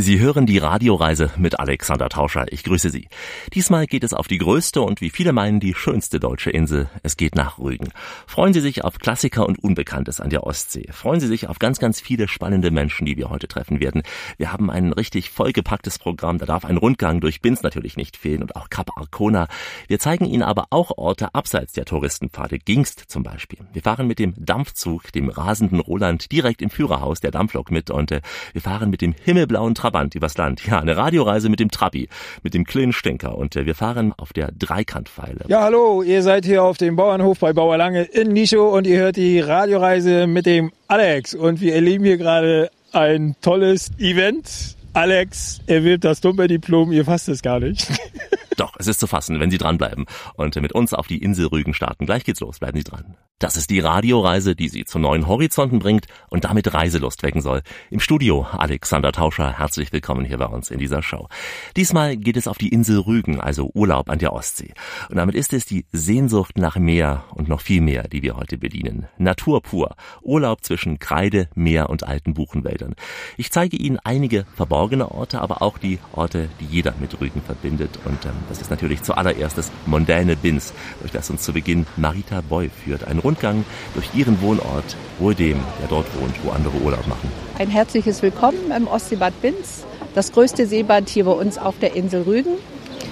Sie hören die Radioreise mit Alexander Tauscher. Ich grüße Sie. Diesmal geht es auf die größte und wie viele meinen die schönste deutsche Insel. Es geht nach Rügen. Freuen Sie sich auf Klassiker und Unbekanntes an der Ostsee. Freuen Sie sich auf ganz, ganz viele spannende Menschen, die wir heute treffen werden. Wir haben ein richtig vollgepacktes Programm. Da darf ein Rundgang durch Binz natürlich nicht fehlen und auch Kap Arcona. Wir zeigen Ihnen aber auch Orte abseits der Touristenpfade. Gingst zum Beispiel. Wir fahren mit dem Dampfzug, dem rasenden Roland, direkt im Führerhaus der Dampflok mit und äh, wir fahren mit dem himmelblauen Tra Trabant übers Land. Ja, eine Radioreise mit dem Trabi, mit dem kleinen Stinker. Und äh, wir fahren auf der Dreikantpfeile. Ja, hallo, ihr seid hier auf dem Bauernhof bei Bauer Lange in Nischo und ihr hört die Radioreise mit dem Alex. Und wir erleben hier gerade ein tolles Event. Alex erwirbt das Dumper-Diplom, ihr fasst es gar nicht. Doch, es ist zu fassen, wenn Sie dranbleiben und mit uns auf die Insel Rügen starten. Gleich geht's los, bleiben Sie dran. Das ist die Radioreise, die Sie zu neuen Horizonten bringt und damit Reiselust wecken soll. Im Studio Alexander Tauscher, herzlich willkommen hier bei uns in dieser Show. Diesmal geht es auf die Insel Rügen, also Urlaub an der Ostsee. Und damit ist es die Sehnsucht nach Meer und noch viel mehr, die wir heute bedienen. Natur pur, Urlaub zwischen Kreide, Meer und alten Buchenwäldern. Ich zeige Ihnen einige verborgene Orte, aber auch die Orte, die jeder mit Rügen verbindet. Und ähm, das ist natürlich zuallererst das mondäne Binz, durch das uns zu Beginn Marita Boy führt. Ein Rundgang durch ihren Wohnort, wohl dem, der dort wohnt, wo andere Urlaub machen. Ein herzliches Willkommen im Ostseebad Binz, das größte Seebad hier bei uns auf der Insel Rügen.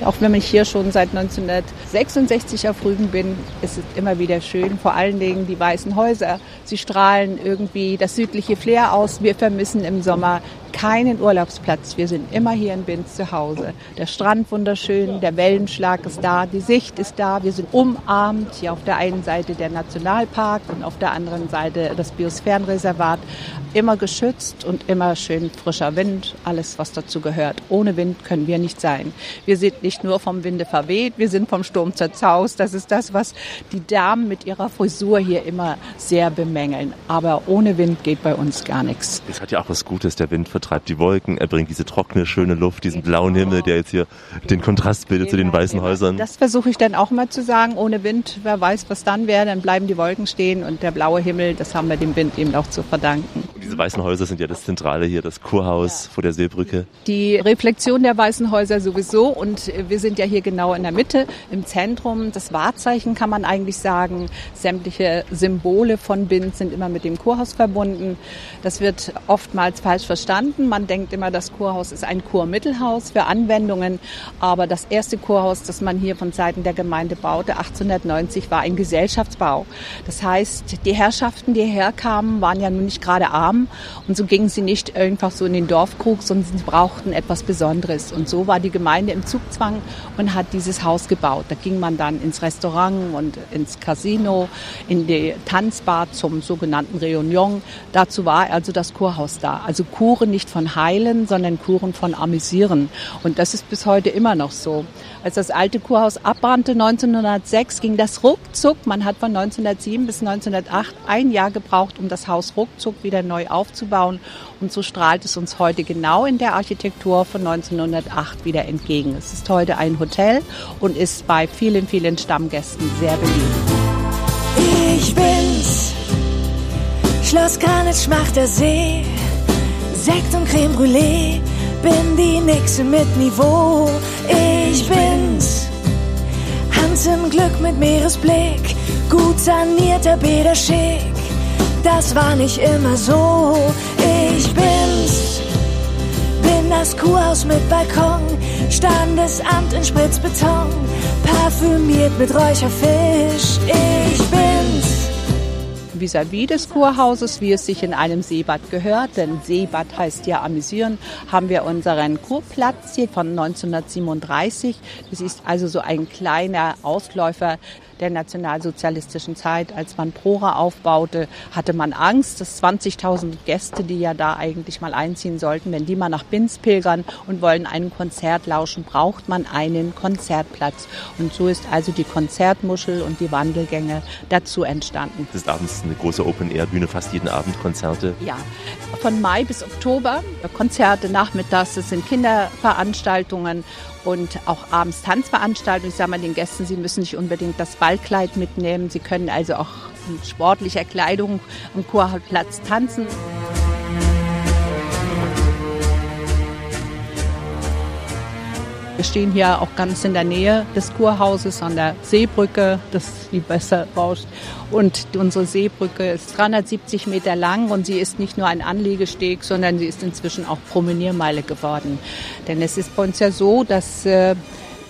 Auch wenn ich hier schon seit 1966 auf Rügen bin, ist es immer wieder schön. Vor allen Dingen die weißen Häuser. Sie strahlen irgendwie das südliche Flair aus. Wir vermissen im Sommer keinen Urlaubsplatz. Wir sind immer hier in Binz zu Hause. Der Strand wunderschön, der Wellenschlag ist da, die Sicht ist da. Wir sind umarmt. Hier auf der einen Seite der Nationalpark und auf der anderen Seite das Biosphärenreservat. Immer geschützt und immer schön frischer Wind, alles was dazu gehört. Ohne Wind können wir nicht sein. Wir sind nicht nur vom Winde verweht, wir sind vom Sturm zerzaust. Das ist das, was die Damen mit ihrer Frisur hier immer sehr bemängeln. Aber ohne Wind geht bei uns gar nichts. Es hat ja auch was Gutes, der Wind vertreibt die Wolken, er bringt diese trockene, schöne Luft, diesen blauen Himmel, der jetzt hier den Kontrast bildet zu den weißen Häusern. Das versuche ich dann auch mal zu sagen. Ohne Wind, wer weiß, was dann wäre, dann bleiben die Wolken stehen und der blaue Himmel, das haben wir dem Wind eben auch zu verdanken. Und diese weißen Häuser sind ja das Zentrale hier, das Kurhaus ja. vor der Seebrücke. Die Reflexion der weißen Häuser sowieso und wir sind ja hier genau in der Mitte, im Zentrum. Das Wahrzeichen kann man eigentlich sagen. Sämtliche Symbole von Bind sind immer mit dem Kurhaus verbunden. Das wird oftmals falsch verstanden verstanden. Man denkt immer, das Kurhaus ist ein Kurmittelhaus für Anwendungen. Aber das erste Kurhaus, das man hier von Seiten der Gemeinde baute, 1890, war ein Gesellschaftsbau. Das heißt, die Herrschaften, die hierher kamen, waren ja nun nicht gerade arm. Und so gingen sie nicht einfach so in den Dorfkrug, sondern sie brauchten etwas Besonderes. Und so war die Gemeinde im Zugzwang und hat dieses Haus gebaut. Da ging man dann ins Restaurant und ins Casino, in die Tanzbar zum sogenannten Reunion. Dazu war also das Kurhaus da. Also Kuren nicht von Heilen, sondern Kuren von Amüsieren. Und das ist bis heute immer noch so. Als das alte Kurhaus abbrannte 1906, ging das ruckzuck. Man hat von 1907 bis 1908 ein Jahr gebraucht, um das Haus ruckzuck wieder neu aufzubauen. Und so strahlt es uns heute genau in der Architektur von 1908 wieder entgegen. Es ist heute ein Hotel und ist bei vielen, vielen Stammgästen sehr beliebt. Ich bin's, Schloss Karnitsch macht der See. Sekt und Creme Brûlée, bin die Nixe mit Niveau. Ich bin's. Hans im Glück mit Meeresblick, gut sanierter Bäderschick. Das war nicht immer so. Ich bin's. Bin das Kuhhaus mit Balkon, Standesamt in Spritzbeton, parfümiert mit Räucherfisch. Ich bin's vis-à-vis des Kurhauses, wie es sich in einem Seebad gehört, denn Seebad heißt ja amüsieren, haben wir unseren Kurplatz hier von 1937. Das ist also so ein kleiner Ausläufer der nationalsozialistischen Zeit, als man Prora aufbaute, hatte man Angst, dass 20.000 Gäste, die ja da eigentlich mal einziehen sollten, wenn die mal nach Binz pilgern und wollen einem Konzert lauschen, braucht man einen Konzertplatz. Und so ist also die Konzertmuschel und die Wandelgänge dazu entstanden. Das ist abends eine große Open-Air-Bühne, fast jeden Abend Konzerte. Ja, von Mai bis Oktober Konzerte, nachmittags, das sind Kinderveranstaltungen und auch abends Tanzveranstaltungen. Ich sage mal den Gästen, sie müssen nicht unbedingt das Ballkleid mitnehmen. Sie können also auch in sportlicher Kleidung am Kurplatz tanzen. Wir stehen hier auch ganz in der Nähe des Kurhauses an der Seebrücke, das die besser rauscht. Und unsere Seebrücke ist 370 Meter lang und sie ist nicht nur ein Anlegesteg, sondern sie ist inzwischen auch Promeniermeile geworden. Denn es ist bei uns ja so, dass äh,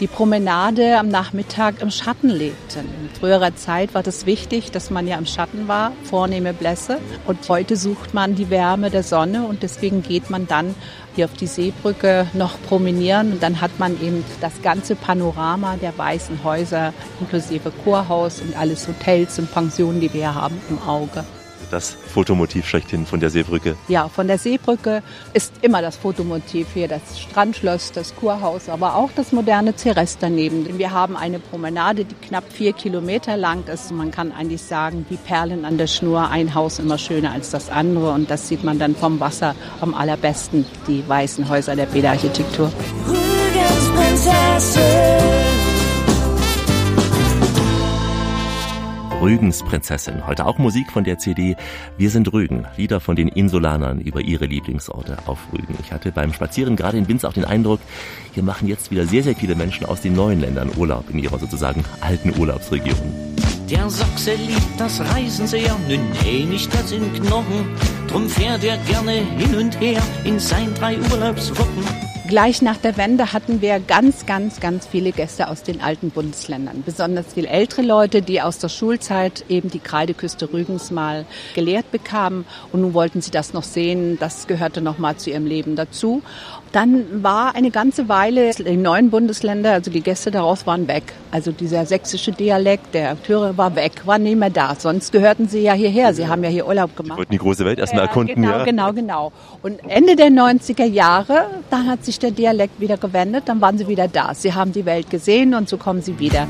die Promenade am Nachmittag im Schatten lebten. In früherer Zeit war das wichtig, dass man ja im Schatten war, vornehme Blässe. Und heute sucht man die Wärme der Sonne und deswegen geht man dann hier auf die Seebrücke noch promenieren und dann hat man eben das ganze Panorama der weißen Häuser inklusive Kurhaus und alles Hotels und Pensionen, die wir haben, im Auge das Fotomotiv schlechthin von der Seebrücke. Ja, von der Seebrücke ist immer das Fotomotiv hier, das Strandschloss, das Kurhaus, aber auch das moderne Ceres daneben. Wir haben eine Promenade, die knapp vier Kilometer lang ist. Man kann eigentlich sagen, wie Perlen an der Schnur, ein Haus immer schöner als das andere. Und das sieht man dann vom Wasser am allerbesten, die weißen Häuser der Bäderarchitektur. Rügens Prinzessin. Rügens Prinzessin. Heute auch Musik von der CD Wir sind Rügen. Lieder von den Insulanern über ihre Lieblingsorte auf Rügen. Ich hatte beim Spazieren gerade in Binz auch den Eindruck, hier machen jetzt wieder sehr, sehr viele Menschen aus den neuen Ländern Urlaub in ihrer sozusagen alten Urlaubsregion. Der Sachse liebt das Reisen sehr, nö, nee, nicht das in Knochen. Drum fährt er gerne hin und her in sein drei Urlaubswochen. Gleich nach der Wende hatten wir ganz, ganz, ganz viele Gäste aus den alten Bundesländern. Besonders viele ältere Leute, die aus der Schulzeit eben die Kreideküste Rügens mal gelehrt bekamen. Und nun wollten sie das noch sehen. Das gehörte noch mal zu ihrem Leben dazu. Dann war eine ganze Weile die neuen Bundesländer, also die Gäste daraus waren weg. Also dieser sächsische Dialekt, der Akteure war weg, war nicht mehr da. Sonst gehörten sie ja hierher. Sie haben ja hier Urlaub gemacht. Sie wollten die große Welt erstmal ja, erkunden. Genau, ja. genau, genau. Und Ende der 90er Jahre, dann hat sich der Dialekt wieder gewendet, dann waren sie wieder da. Sie haben die Welt gesehen und so kommen sie wieder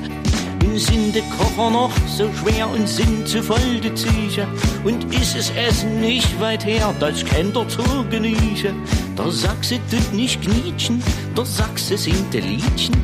sind die Koffer noch so schwer und sind zu voll die Tücher. Und ist es Essen nicht weit her, das kennt er zu genießen. Der Sachse tut nicht knietschen, der Sachse singt die Liedchen.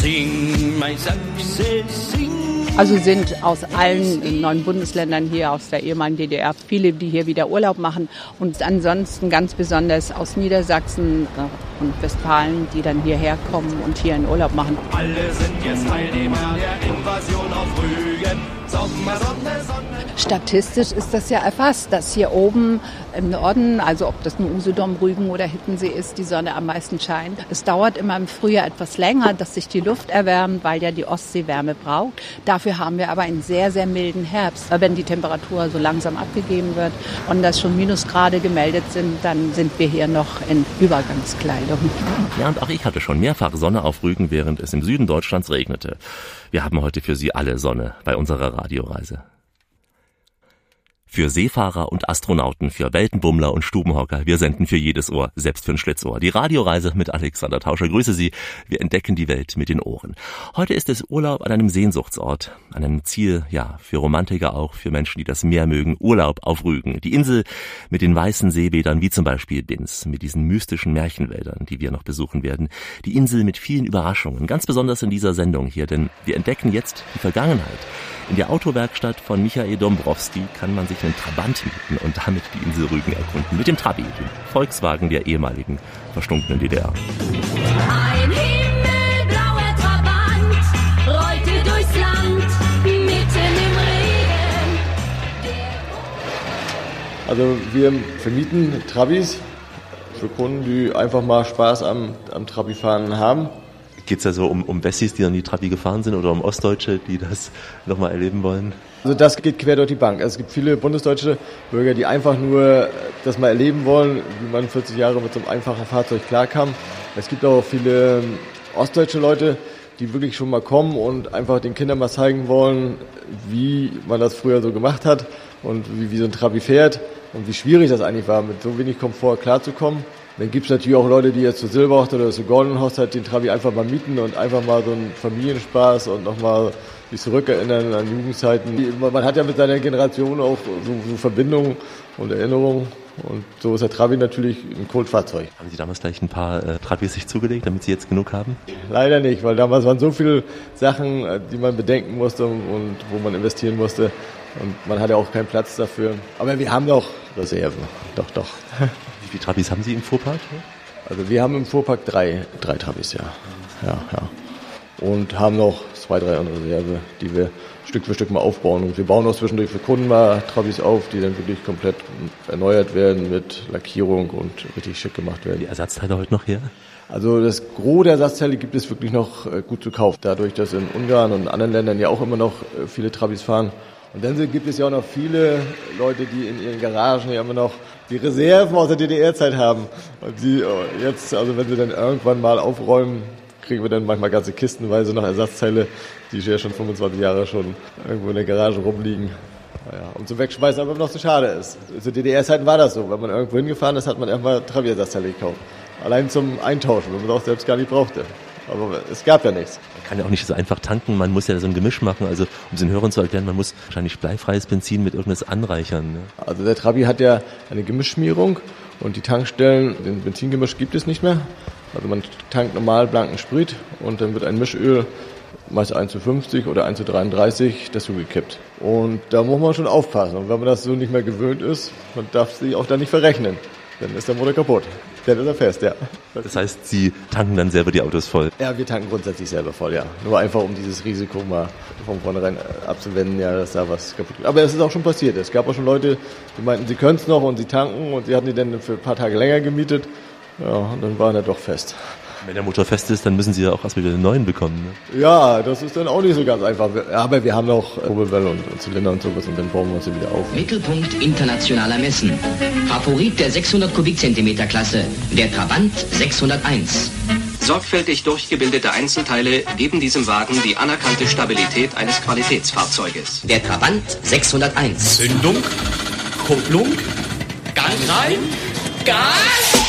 Sing, mein Sachse, sing. Also sind aus allen neuen Bundesländern hier aus der ehemaligen DDR viele, die hier wieder Urlaub machen und ansonsten ganz besonders aus Niedersachsen äh, und Westfalen, die dann hierher kommen und hier einen Urlaub machen. Alle sind jetzt Teilnehmer der Invasion auf Rügen. Sommer, Sonne, Sonne. Statistisch ist das ja erfasst, dass hier oben im Norden, also ob das nun Usedom, Rügen oder Hittensee ist, die Sonne am meisten scheint. Es dauert immer im Frühjahr etwas länger, dass sich die Luft erwärmt, weil ja die Ostsee Wärme braucht. Dafür haben wir aber einen sehr, sehr milden Herbst. Wenn die Temperatur so langsam abgegeben wird und das schon Minusgrade gemeldet sind, dann sind wir hier noch in Übergangskleidung. Ja, und auch ich hatte schon mehrfach Sonne auf Rügen, während es im Süden Deutschlands regnete. Wir haben heute für Sie alle Sonne bei unserer Radioreise. Für Seefahrer und Astronauten, für Weltenbummler und Stubenhocker, wir senden für jedes Ohr, selbst für ein Schlitzohr. Die Radioreise mit Alexander Tauscher. Grüße Sie. Wir entdecken die Welt mit den Ohren. Heute ist es Urlaub an einem Sehnsuchtsort, an einem Ziel, ja, für Romantiker auch, für Menschen, die das Meer mögen. Urlaub auf Rügen. Die Insel mit den weißen Seebädern, wie zum Beispiel Binz, mit diesen mystischen Märchenwäldern, die wir noch besuchen werden. Die Insel mit vielen Überraschungen, ganz besonders in dieser Sendung hier, denn wir entdecken jetzt die Vergangenheit. In der Autowerkstatt von Michael Dombrowski kann man sich einen Trabant mieten und damit die Insel Rügen erkunden. Mit dem Trabi, dem Volkswagen der ehemaligen verstunkenen DDR. Ein himmelblauer Trabant rollte durchs Land mitten im Regen. Also wir vermieten Trabis für Kunden, die einfach mal Spaß am, am Trabi-Fahren haben. Geht es also um, um Wessis, die dann die Trabi gefahren sind oder um Ostdeutsche, die das nochmal erleben wollen? Also das geht quer durch die Bank. Also es gibt viele bundesdeutsche Bürger, die einfach nur das mal erleben wollen, wie man 40 Jahre mit so einem einfachen Fahrzeug klarkam. Es gibt auch viele ähm, ostdeutsche Leute, die wirklich schon mal kommen und einfach den Kindern mal zeigen wollen, wie man das früher so gemacht hat und wie, wie so ein Trabi fährt und wie schwierig das eigentlich war, mit so wenig Komfort klarzukommen. Dann gibt es natürlich auch Leute, die jetzt zur Silberhochzeit oder zur Goldenen Hochzeit den Trabi einfach mal mieten und einfach mal so einen Familienspaß und nochmal sich zurückerinnern an Jugendzeiten. Man hat ja mit seiner Generation auch so, so Verbindungen und Erinnerungen. Und so ist der Trabi natürlich ein Kultfahrzeug. Haben Sie damals gleich ein paar äh, Trabis sich zugelegt, damit Sie jetzt genug haben? Leider nicht, weil damals waren so viele Sachen, äh, die man bedenken musste und wo man investieren musste. Und man hatte auch keinen Platz dafür. Aber wir haben doch Reserven. Doch, doch. viele Trabis haben Sie im Fuhrpark? Also wir haben im Fuhrpark drei, drei Trabis, ja. ja, ja. Und haben noch zwei, drei andere Reserve, die wir Stück für Stück mal aufbauen. Und wir bauen auch zwischendurch für Kunden mal Trabis auf, die dann wirklich komplett erneuert werden mit Lackierung und richtig schick gemacht werden. Die Ersatzteile heute noch her? Also das Gros der Ersatzteile gibt es wirklich noch äh, gut zu kaufen. Dadurch, dass in Ungarn und anderen Ländern ja auch immer noch äh, viele Trabis fahren. Und dann gibt es ja auch noch viele Leute, die in ihren Garagen ja immer noch die Reserven aus der DDR-Zeit haben. Und die oh, jetzt, also wenn sie dann irgendwann mal aufräumen, kriegen wir dann manchmal ganze Kistenweise noch Ersatzteile, die ja schon 25 Jahre schon irgendwo in der Garage rumliegen. Naja, und zum Wegschmeißen aber noch zu schade ist. Zu DDR-Zeiten war das so. Wenn man irgendwo hingefahren ist, hat man erstmal Trabi-Ersatzteile gekauft. Allein zum Eintauschen, wenn man es auch selbst gar nicht brauchte. Aber es gab ja nichts. Man kann ja auch nicht so einfach tanken, man muss ja so ein Gemisch machen. Also um es den Hörern zu erklären, man muss wahrscheinlich bleifreies Benzin mit irgendwas anreichern. Ne? Also der Trabi hat ja eine Gemischschmierung und die Tankstellen, den Benzingemisch gibt es nicht mehr. Also man tankt normal blanken Sprit und dann wird ein Mischöl, meist 1 zu 50 oder 1 zu 33, dazugekippt. Und da muss man schon aufpassen. Und wenn man das so nicht mehr gewöhnt ist, man darf sich auch da nicht verrechnen. Dann ist der Motor kaputt. Dann ist er fest, ja. Das heißt, Sie tanken dann selber die Autos voll? Ja, wir tanken grundsätzlich selber voll, ja. Nur einfach, um dieses Risiko mal von vornherein abzuwenden, ja, dass da was kaputt geht. Aber es ist auch schon passiert. Es gab auch schon Leute, die meinten, sie können es noch und sie tanken und sie hatten die dann für ein paar Tage länger gemietet. Ja, und dann waren er doch fest. Wenn der Motor fest ist, dann müssen Sie ja auch erstmal wieder einen neuen bekommen. Ne? Ja, das ist dann auch nicht so ganz einfach. Aber wir haben noch Kurbelwelle und, und Zylinder und sowas und dann bauen wir uns wieder auf. Mittelpunkt internationaler Messen. Favorit der 600 Kubikzentimeter Klasse, der Trabant 601. Sorgfältig durchgebildete Einzelteile geben diesem Wagen die anerkannte Stabilität eines Qualitätsfahrzeuges. Der Trabant 601. Zündung, Kupplung, Gang rein, Gas!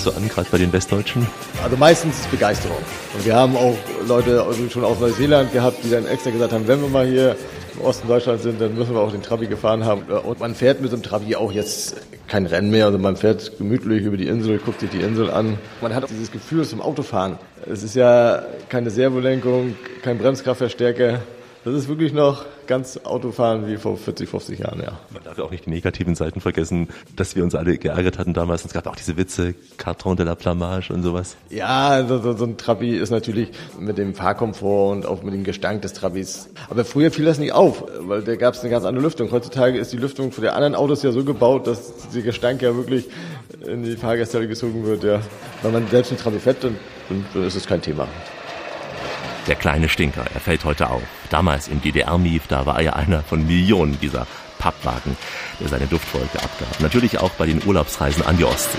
So an, gerade bei den Westdeutschen? Also meistens ist Begeisterung. Und wir haben auch Leute schon aus Neuseeland gehabt, die dann extra gesagt haben, wenn wir mal hier im Osten Deutschlands sind, dann müssen wir auch den Trabi gefahren haben. Und man fährt mit dem Trabi auch jetzt kein Rennen mehr. Also man fährt gemütlich über die Insel, guckt sich die Insel an. Man hat dieses Gefühl zum Autofahren. Es ist ja keine Servolenkung, kein Bremskraftverstärker. Das ist wirklich noch ganz Autofahren wie vor 40, 50 Jahren, ja. Man darf ja auch nicht die negativen Seiten vergessen, dass wir uns alle geärgert hatten damals. Es gab auch diese Witze, Carton de la Plamage und sowas. Ja, so, so ein Trabi ist natürlich mit dem Fahrkomfort und auch mit dem Gestank des Trabis. Aber früher fiel das nicht auf, weil da gab es eine ganz andere Lüftung. Heutzutage ist die Lüftung für die anderen Autos ja so gebaut, dass der Gestank ja wirklich in die Fahrgäste gezogen wird, ja. Wenn man selbst einen Trabi fährt, dann, dann ist es kein Thema. Der kleine Stinker, er fällt heute auf. Damals im DDR-Mief, da war er einer von Millionen dieser Pappwagen, der seine Duftwolke abgab. Natürlich auch bei den Urlaubsreisen an die Ostsee.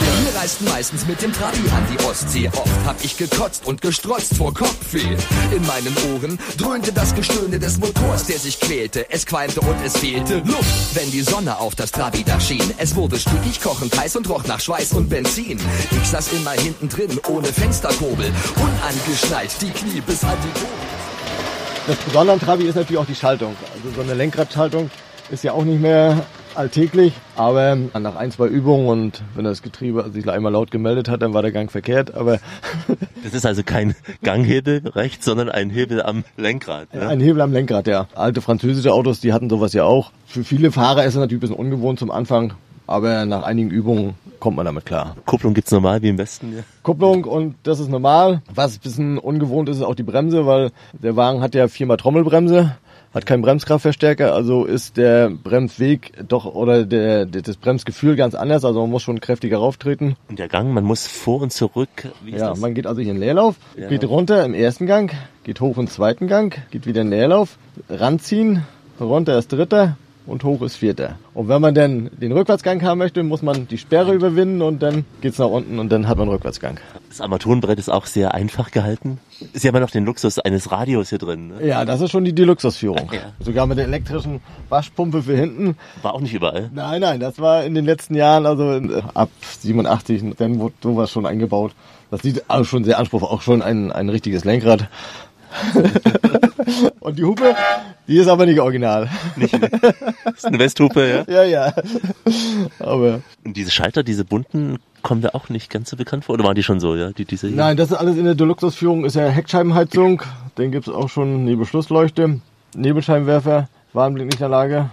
Wir reisten meistens mit dem Trabi an die Ostsee. Oft hab ich gekotzt und gestrotzt vor Kopfweh. In meinen Ohren dröhnte das Gestöhne des Motors, der sich quälte. Es qualmte und es fehlte Luft, wenn die Sonne auf das Trabi-Dach schien. Es wurde stickig, kochend heiß und roch nach Schweiß und Benzin. Ich saß immer hinten drin, ohne Fensterkurbel, unangeschnallt, die Knie bis an die Kurbel. Das Besondere am Trabi ist natürlich auch die Schaltung. Also so eine Lenkradschaltung ist ja auch nicht mehr alltäglich, aber nach ein, zwei Übungen und wenn das Getriebe sich einmal laut gemeldet hat, dann war der Gang verkehrt, aber Das ist also kein Ganghebel rechts, sondern ein Hebel am Lenkrad. Ne? ein Hebel am Lenkrad, ja. Alte französische Autos, die hatten sowas ja auch. Für viele Fahrer ist es natürlich ein bisschen ungewohnt zum Anfang, aber nach einigen Übungen kommt man damit klar. Kupplung gibt's normal wie im Westen. Ja. Kupplung und das ist normal. Was ein bisschen ungewohnt ist, ist auch die Bremse, weil der Wagen hat ja viermal Trommelbremse, hat keinen Bremskraftverstärker, also ist der Bremsweg doch oder der, der, das Bremsgefühl ganz anders, also man muss schon kräftiger rauftreten. Und der Gang, man muss vor und zurück. Wie ist Ja, das? man geht also hier in den Leerlauf, Ja. geht runter im ersten Gang, geht hoch im zweiten Gang, geht wieder in den Leerlauf, ranziehen, runter ist dritter und hoch ist vierter. Und wenn man dann den Rückwärtsgang haben möchte, muss man die Sperre überwinden und dann geht's nach unten und dann hat man Rückwärtsgang. Das Armaturenbrett ist auch sehr einfach gehalten. Ist ja immer noch den Luxus eines Radios hier drin. Ne? Ja, das ist schon die Deluxusführung. Ja. Sogar mit der elektrischen Waschpumpe für hinten. War auch nicht überall. Nein, nein, das war in den letzten Jahren, also in, ab 87, dann wurde sowas schon eingebaut. Das sieht also schon sehr anspruchsvoll, auch schon ein, ein richtiges Lenkrad. Und die Hupe, die ist aber nicht original. Das ist eine Westhupe, ja. Ja, ja. Aber Und diese Schalter, diese bunten, kommen da auch nicht ganz so bekannt vor? Oder waren die schon so, ja? Die, diese hier? nein, das ist alles in der Deluxusführung, ist ja Heckscheibenheizung. Dann gibt's auch schon Nebelschlussleuchte, Nebelscheinwerfer, Warnblinklichtanlage.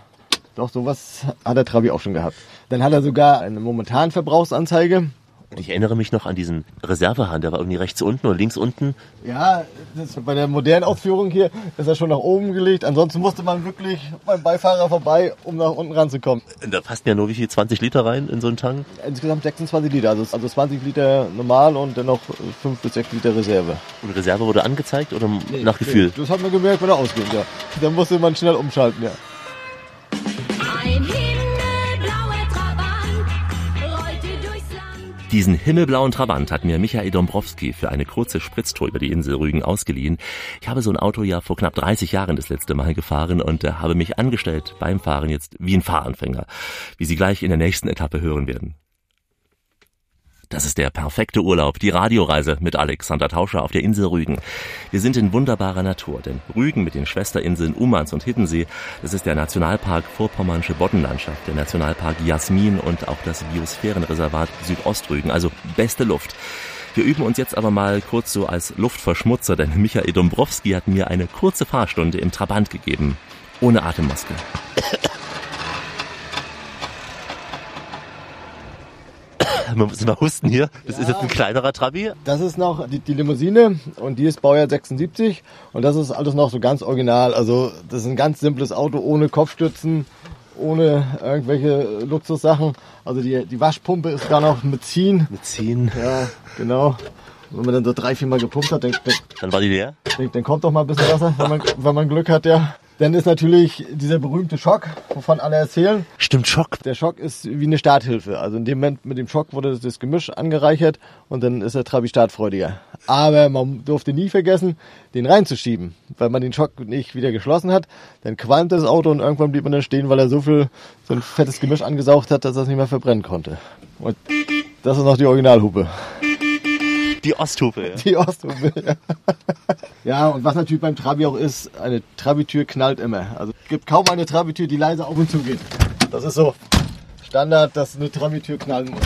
Doch, sowas hat der Trabi auch schon gehabt. Dann hat er sogar eine momentan Verbrauchsanzeige ich erinnere mich noch an diesen Reservehahn, der war irgendwie rechts unten oder links unten. Ja, das, bei der modernen Ausführung hier ist er schon nach oben gelegt. Ansonsten musste man wirklich beim Beifahrer vorbei, um nach unten ranzukommen. Da passten ja nur wie viel? 20 Liter rein in so einen Tank? Insgesamt 26 Liter, also, also 20 Liter normal und dann noch 5 bis 6 Liter Reserve. Und Reserve wurde angezeigt oder nach Gefühl? Das hat man gemerkt, wenn er ausgeht, ja. Dann musste man schnell umschalten, ja. Ein himmelblauer Diesen himmelblauen Trabant hat mir Michael Dombrowski für eine kurze Spritztour über die Insel Rügen ausgeliehen. Ich habe so ein Auto ja vor knapp 30 Jahren das letzte Mal gefahren und äh, habe mich angestellt beim Fahren jetzt wie ein Fahranfänger, wie Sie gleich in der nächsten Etappe hören werden. Das ist der perfekte Urlaub, die Radioreise mit Alexander Tauscher auf der Insel Rügen. Wir sind in wunderbarer Natur, denn Rügen mit den Schwesterinseln Umans und Hiddensee, das ist der Nationalpark Vorpommernsche Boddenlandschaft, der Nationalpark Jasmin und auch das Biosphärenreservat Südostrügen, also beste Luft. Wir üben uns jetzt aber mal kurz so als Luftverschmutzer, denn Michael Dombrowski hat mir eine kurze Fahrstunde im Trabant gegeben. Ohne Atemmaske. Man muss mal husten hier. Das ist jetzt ein kleinerer Trabi. Das ist noch die, die Limousine und die ist Baujahr 76 und das ist alles noch so ganz original. Also das ist ein ganz simples Auto ohne Kopfstützen, ohne irgendwelche Luxussachen. Also die, die Waschpumpe ist gar noch mit Ziehen. Mit Ziehen. Ja, genau. Wenn man dann so drei, vier Mal gepumpt hat, dann, dann, Dann war die leer. dann, dann kommt doch mal ein bisschen Wasser, wenn man, wenn man Glück hat, ja. Dann ist natürlich dieser berühmte Schock, wovon alle erzählen. Stimmt, Schock. Der Schock ist wie eine Starthilfe. Also in dem Moment mit dem Schock wurde das Gemisch angereichert und dann ist der Trabi startfreudiger. Aber man durfte nie vergessen, den reinzuschieben. Weil man den Schock nicht wieder geschlossen hat, dann qualmte das Auto und irgendwann blieb man dann stehen, weil er so viel, so ein fettes Gemisch angesaugt hat, dass er es nicht mehr verbrennen konnte. Und das ist noch die Originalhupe. Die Osthupe. Ja. Die Osthupe, ja. Ja, und was natürlich beim Trabi auch ist, eine Trabi-Tür knallt immer. Also es gibt kaum eine Trabi-Tür, die leise auf und zu geht. Das ist so Standard, dass eine Trabi-Tür knallen muss.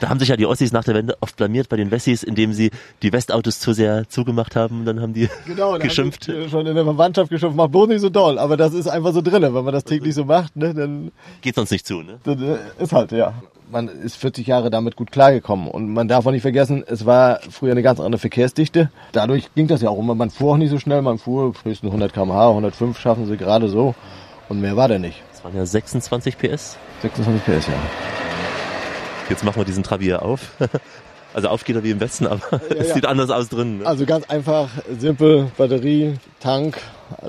Da haben sich ja die Ossis nach der Wende oft blamiert bei den Wessis, indem sie die Westautos zu sehr zugemacht haben. Dann haben die Genau, geschimpft. haben die schon in der Verwandtschaft geschimpft, macht bloß nicht so doll. Aber das ist einfach so drin. Wenn man das täglich so macht, ne, dann, Geht sonst nicht zu, ne? dann äh, ist halt, ja. Man ist 40 Jahre damit gut klargekommen. Und man darf auch nicht vergessen, es war früher eine ganz andere Verkehrsdichte. Dadurch ging das ja auch immer. Man fuhr auch nicht so schnell. Man fuhr höchstens 100 km/h, 105 schaffen sie gerade so. Und mehr war der nicht. Das waren ja 26 PS. 26 PS, ja. Jetzt machen wir diesen Trabi hier auf. Also auf geht er wie im Westen, aber es ja. sieht anders aus drin. Ne? Also ganz einfach, simpel, Batterie, Tank,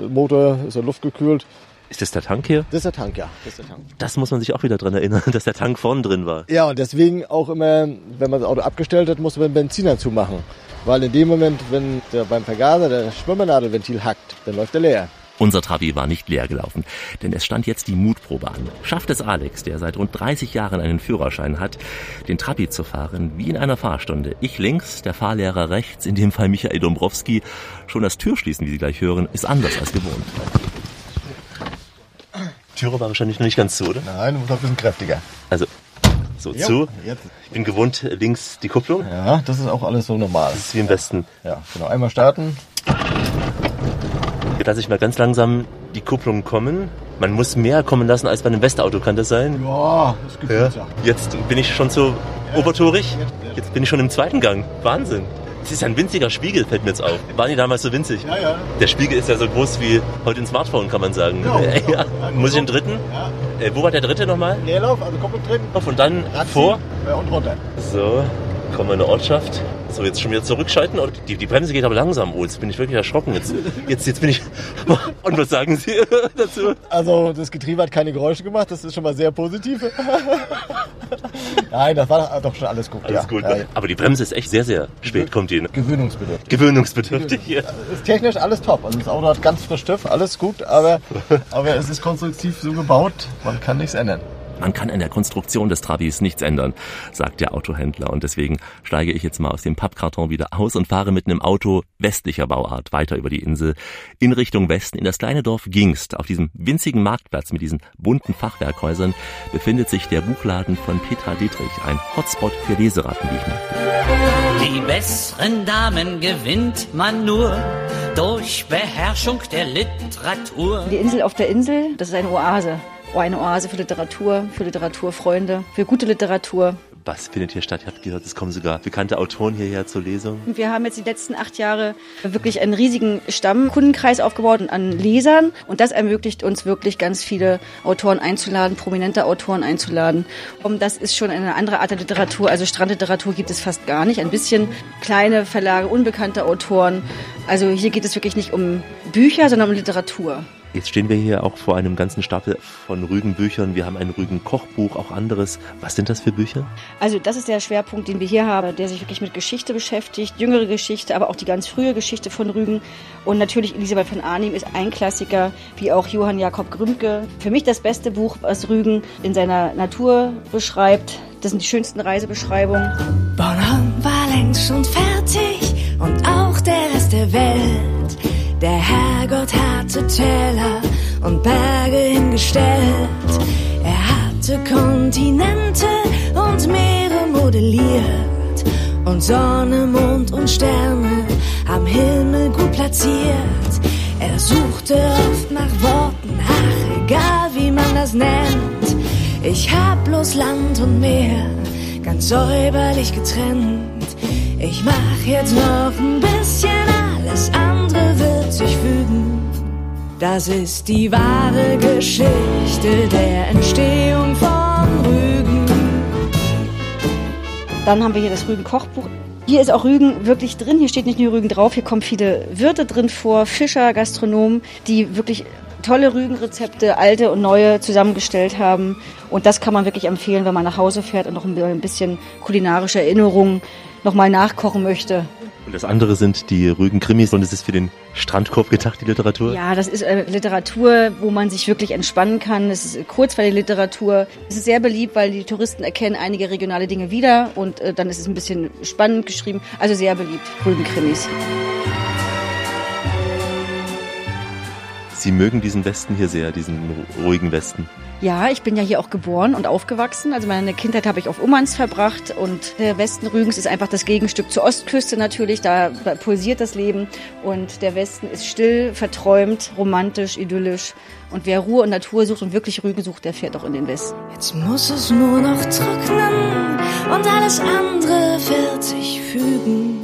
Motor ist ja luftgekühlt. Ist das der Tank hier? Das ist der Tank, ja. Das ist der Tank. Das muss man sich auch wieder dran erinnern, dass der Tank vorn drin war. Ja, und deswegen auch immer, wenn man das Auto abgestellt hat, musste man den Benziner zumachen. Weil in dem Moment, wenn der beim Vergaser der Schwimmernadelventil hackt, dann läuft er leer. Unser Trabi war nicht leer gelaufen, denn es stand jetzt die Mutprobe an. Schafft es Alex, der seit rund 30 Jahren einen Führerschein hat, den Trabi zu fahren, wie in einer Fahrstunde. Ich links, der Fahrlehrer rechts, in dem Fall Michael Dombrowski. Schon das Türschließen, wie Sie gleich hören, ist anders als gewohnt. Türe war wahrscheinlich noch nicht ganz zu, oder? Nein, muss noch ein bisschen kräftiger. Also, so Jo, zu. jetzt. Ich bin gewohnt, links die Kupplung. Ja, das ist auch alles so normal. Das ist wie im Westen. Ja, genau. Einmal starten. Jetzt lasse ich mal ganz langsam die Kupplung kommen. Man muss mehr kommen lassen als bei einem Westauto, kann das sein? Ja, das gibt Ja. ja. Jetzt bin ich schon so obertorig. Jetzt bin ich schon im zweiten Gang. Wahnsinn. Es ist ein winziger Spiegel, fällt mir jetzt auf. Waren die damals so winzig? Ja, ja. Der Spiegel ist ja so groß wie heute ein Smartphone, kann man sagen. Ja. Ja. Muss ich den dritten? Ja. Äh, wo war der dritte nochmal? Leerlauf, also Kupplung drin. Und dann Radziehen, vor. Und runter. So, kommen wir in eine Ortschaft. So, jetzt schon wieder zurückschalten. Und die, die Bremse geht aber langsam. Oh, jetzt bin ich wirklich erschrocken. Jetzt, jetzt, jetzt bin ich... Und was sagen Sie dazu? Also das Getriebe hat keine Geräusche gemacht, das ist schon mal sehr positiv. Nein, das war doch schon alles gut. Alles ja. gut. Ja, ja. Aber die Bremse ist echt sehr, sehr spät, kommt die. Ne? Gewöhnungsbedürftig. Gewöhnungsbedürftig hier. Ist technisch alles top. Also das Auto hat ganz frisch TÜV, alles gut, aber, aber es ist konstruktiv so gebaut, man kann nichts ändern. Man kann an der Konstruktion des Trabis nichts ändern, sagt der Autohändler. Und deswegen steige ich jetzt mal aus dem Pappkarton wieder aus und fahre mit einem Auto westlicher Bauart weiter über die Insel in Richtung Westen in das kleine Dorf Gingst. Auf diesem winzigen Marktplatz mit diesen bunten Fachwerkhäusern befindet sich der Buchladen von Petra Dietrich, ein Hotspot für Leseratten, wie ich merke. Die besseren Damen gewinnt man nur durch Beherrschung der Literatur. Die Insel auf der Insel, das ist eine Oase. Oh, eine Oase für Literatur, für Literaturfreunde, für gute Literatur. Was findet hier statt? Ich habe gehört, es kommen sogar bekannte Autoren hierher zur Lesung. Wir haben jetzt die letzten acht Jahre wirklich einen riesigen Stammkundenkreis aufgebaut und an Lesern. Und das ermöglicht uns wirklich ganz viele Autoren einzuladen, prominente Autoren einzuladen. Und das ist schon eine andere Art der Literatur. Also Strandliteratur gibt es fast gar nicht. Ein bisschen kleine Verlage, unbekannte Autoren. Also hier geht es wirklich nicht um Bücher, sondern um Literatur. Jetzt stehen wir hier auch vor einem ganzen Stapel von Rügen-Büchern. Wir haben ein Rügen-Kochbuch, auch anderes. Was sind das für Bücher? Also das ist der Schwerpunkt, den wir hier haben, der sich wirklich mit Geschichte beschäftigt, jüngere Geschichte, aber auch die ganz frühe Geschichte von Rügen. Und natürlich Elisabeth von Arnim ist ein Klassiker, wie auch Johann Jakob Grümke. Für mich das beste Buch, was Rügen in seiner Natur beschreibt. Das sind die schönsten Reisebeschreibungen. Bornholm war längst schon fertig und auch der Rest der Welt. Der Herrgott hatte Täler und Berge hingestellt. Er hatte Kontinente und Meere modelliert. Und Sonne, Mond und Sterne am Himmel gut platziert. Er suchte oft nach Worten, ach, egal wie man das nennt. Ich hab bloß Land und Meer ganz säuberlich getrennt. Ich mach jetzt noch ein bisschen alles andere wird sich fügen. Das ist die wahre Geschichte der Entstehung von Rügen. Dann haben wir hier das Rügen-Kochbuch. Hier ist auch Rügen wirklich drin. Hier steht nicht nur Rügen drauf, hier kommen viele Wirte drin vor, Fischer, Gastronomen, die wirklich tolle Rügenrezepte, alte und neue, zusammengestellt haben. Und das kann man wirklich empfehlen, wenn man nach Hause fährt und noch ein bisschen kulinarische Erinnerungen nochmal nachkochen möchte. Und das andere sind die Rügen-Krimis und es ist für den Strandkorb gedacht, die Literatur? Ja, das ist äh, Literatur, wo man sich wirklich entspannen kann. Es ist kurzweilige Literatur. Es ist sehr beliebt, weil die Touristen erkennen einige regionale Dinge wieder und äh, dann ist es ein bisschen spannend geschrieben. Also sehr beliebt, Rügen-Krimis. Sie mögen diesen Westen hier sehr, diesen ruhigen Westen. Ja, ich bin ja hier auch geboren und aufgewachsen. Also meine Kindheit habe ich auf Ummanz verbracht und der Westen Rügens ist einfach das Gegenstück zur Ostküste natürlich. Da pulsiert das Leben und der Westen ist still, verträumt, romantisch, idyllisch. Und wer Ruhe und Natur sucht und wirklich Rügen sucht, der fährt auch in den Westen. Jetzt muss es nur noch trocknen und alles andere wird sich fügen.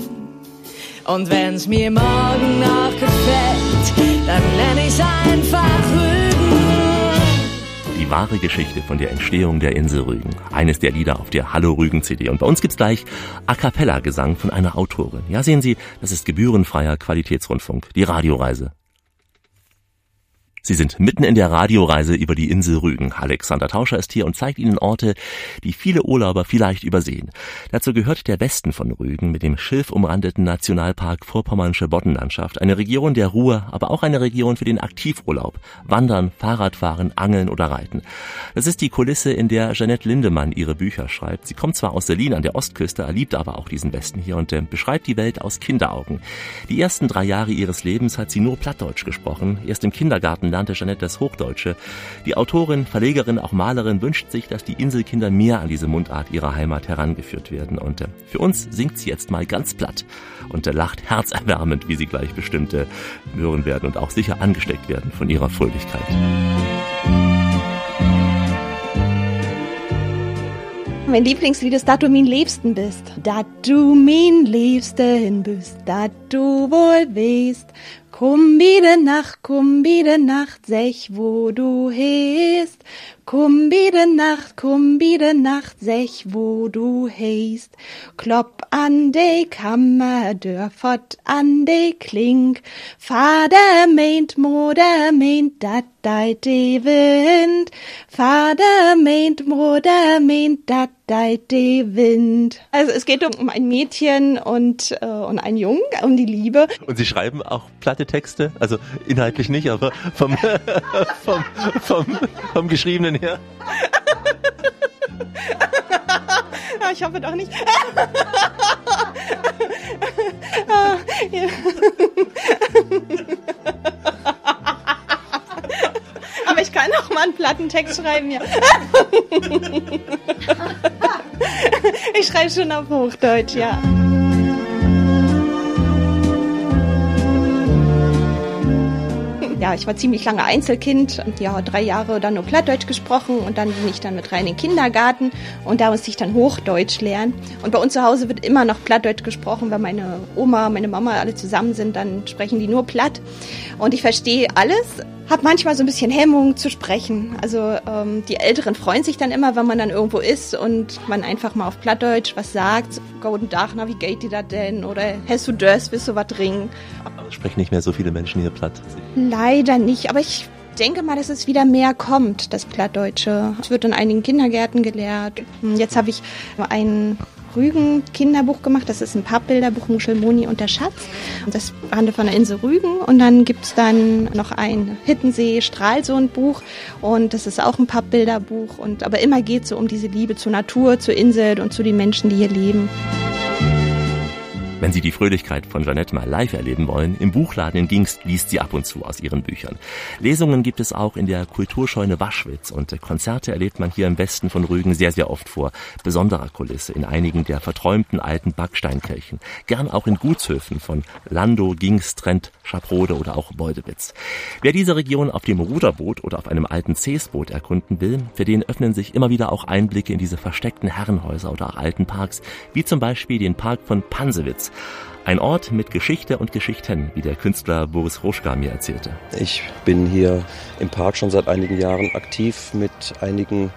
Und wenn's mir morgen noch gefällt, dann nenne ich's einfach Rügen. Wahre Geschichte von der Entstehung der Insel Rügen. Eines der Lieder auf der Hallo Rügen CD. Und bei uns gibt's gleich A Cappella Gesang von einer Autorin. Ja, sehen Sie, das ist gebührenfreier Qualitätsrundfunk. Die Radioreise. Sie sind mitten in der Radioreise über die Insel Rügen. Alexander Tauscher ist hier und zeigt Ihnen Orte, die viele Urlauber vielleicht übersehen. Dazu gehört der Westen von Rügen mit dem schilfumrandeten Nationalpark Vorpommernsche Boddenlandschaft, eine Region der Ruhe, aber auch eine Region für den Aktivurlaub, Wandern, Fahrradfahren, Angeln oder Reiten. Das ist die Kulisse, in der Jeanette Lindemann ihre Bücher schreibt. Sie kommt zwar aus Berlin an der Ostküste, liebt aber auch diesen Westen hier und äh, beschreibt die Welt aus Kinderaugen. Die ersten drei Jahre ihres Lebens hat sie nur Plattdeutsch gesprochen. Erst im Kindergarten lernte Jeanette das Hochdeutsche. Die Autorin, Verlegerin, auch Malerin wünscht sich, dass die Inselkinder mehr an diese Mundart ihrer Heimat herangeführt werden. Und äh, für uns singt sie jetzt mal ganz platt und äh, lacht herzerwärmend, wie Sie gleich bestimmt äh, hören werden und auch sicher angesteckt werden von ihrer Fröhlichkeit. Mein Lieblingslied ist, dass du mein Liebsten bist. Dass du mein Liebsten bist, dass du wohl weißt. Komm wieder Nacht, komm wieder Nacht, sech wo du hest. Komm wieder Nacht, komm wieder Nacht, sech wo du hest. Klopp an de Kammerdör, fort an de Klink. Vater meint, Mutter meint, dat deit de Wind. Vater meint, Mutter meint, dat deit de Wind. Also es geht um ein Mädchen und, äh, und einen Jungen, um die Liebe. Und Sie schreiben auch platte Texte? Also inhaltlich nicht, aber vom, vom, vom, vom Geschriebenen her? Ah, ich hoffe doch nicht. Aber ich kann auch mal einen Plattentext schreiben, ja. Ich schreibe schon auf Hochdeutsch, ja. Ja, ich war ziemlich lange Einzelkind. Ja, drei Jahre dann nur Plattdeutsch gesprochen und dann bin ich dann mit rein in den Kindergarten und da musste ich dann Hochdeutsch lernen. Und bei uns zu Hause wird immer noch Plattdeutsch gesprochen, weil meine Oma, meine Mama alle zusammen sind, dann sprechen die nur Platt. Und ich verstehe alles, habe manchmal so ein bisschen Hemmung zu sprechen. Also ähm, die Älteren freuen sich dann immer, wenn man dann irgendwo ist und man einfach mal auf Plattdeutsch was sagt. Guten Tag, na, wie geht dir das denn? Oder hast du das, willst du was trinken? Aber sprechen nicht mehr so viele Menschen hier platt. Leider nicht, aber ich denke mal, dass es wieder mehr kommt, das Plattdeutsche. Es wird in einigen Kindergärten gelehrt. Jetzt habe ich ein Rügen Kinderbuch gemacht. Das ist ein Pappbilderbuch Muschelmoni und der Schatz. Und das handelt von der Insel Rügen. Und dann gibt's dann noch ein Hittensee Stralsund Buch. Und das ist auch ein Pappbilderbuch. Und, aber immer geht es so um diese Liebe zur Natur, zur Insel und zu den Menschen, die hier leben. Wenn Sie die Fröhlichkeit von Jeanette mal live erleben wollen, im Buchladen in Gingst liest sie ab und zu aus ihren Büchern. Lesungen gibt es auch in der Kulturscheune Waschwitz und Konzerte erlebt man hier im Westen von Rügen sehr, sehr oft vor besonderer Kulisse in einigen der verträumten alten Backsteinkirchen. Gern auch in Gutshöfen von Lando, Gingst, Trent, Schaprode oder auch Beudewitz. Wer diese Region auf dem Ruderboot oder auf einem alten Seesboot erkunden will, für den öffnen sich immer wieder auch Einblicke in diese versteckten Herrenhäuser oder auch alten Parks, wie zum Beispiel den Park von Pansewitz. Ein Ort mit Geschichte und Geschichten, wie der Künstler Boris Roschka mir erzählte. Ich bin hier im Park schon seit einigen Jahren aktiv mit einigen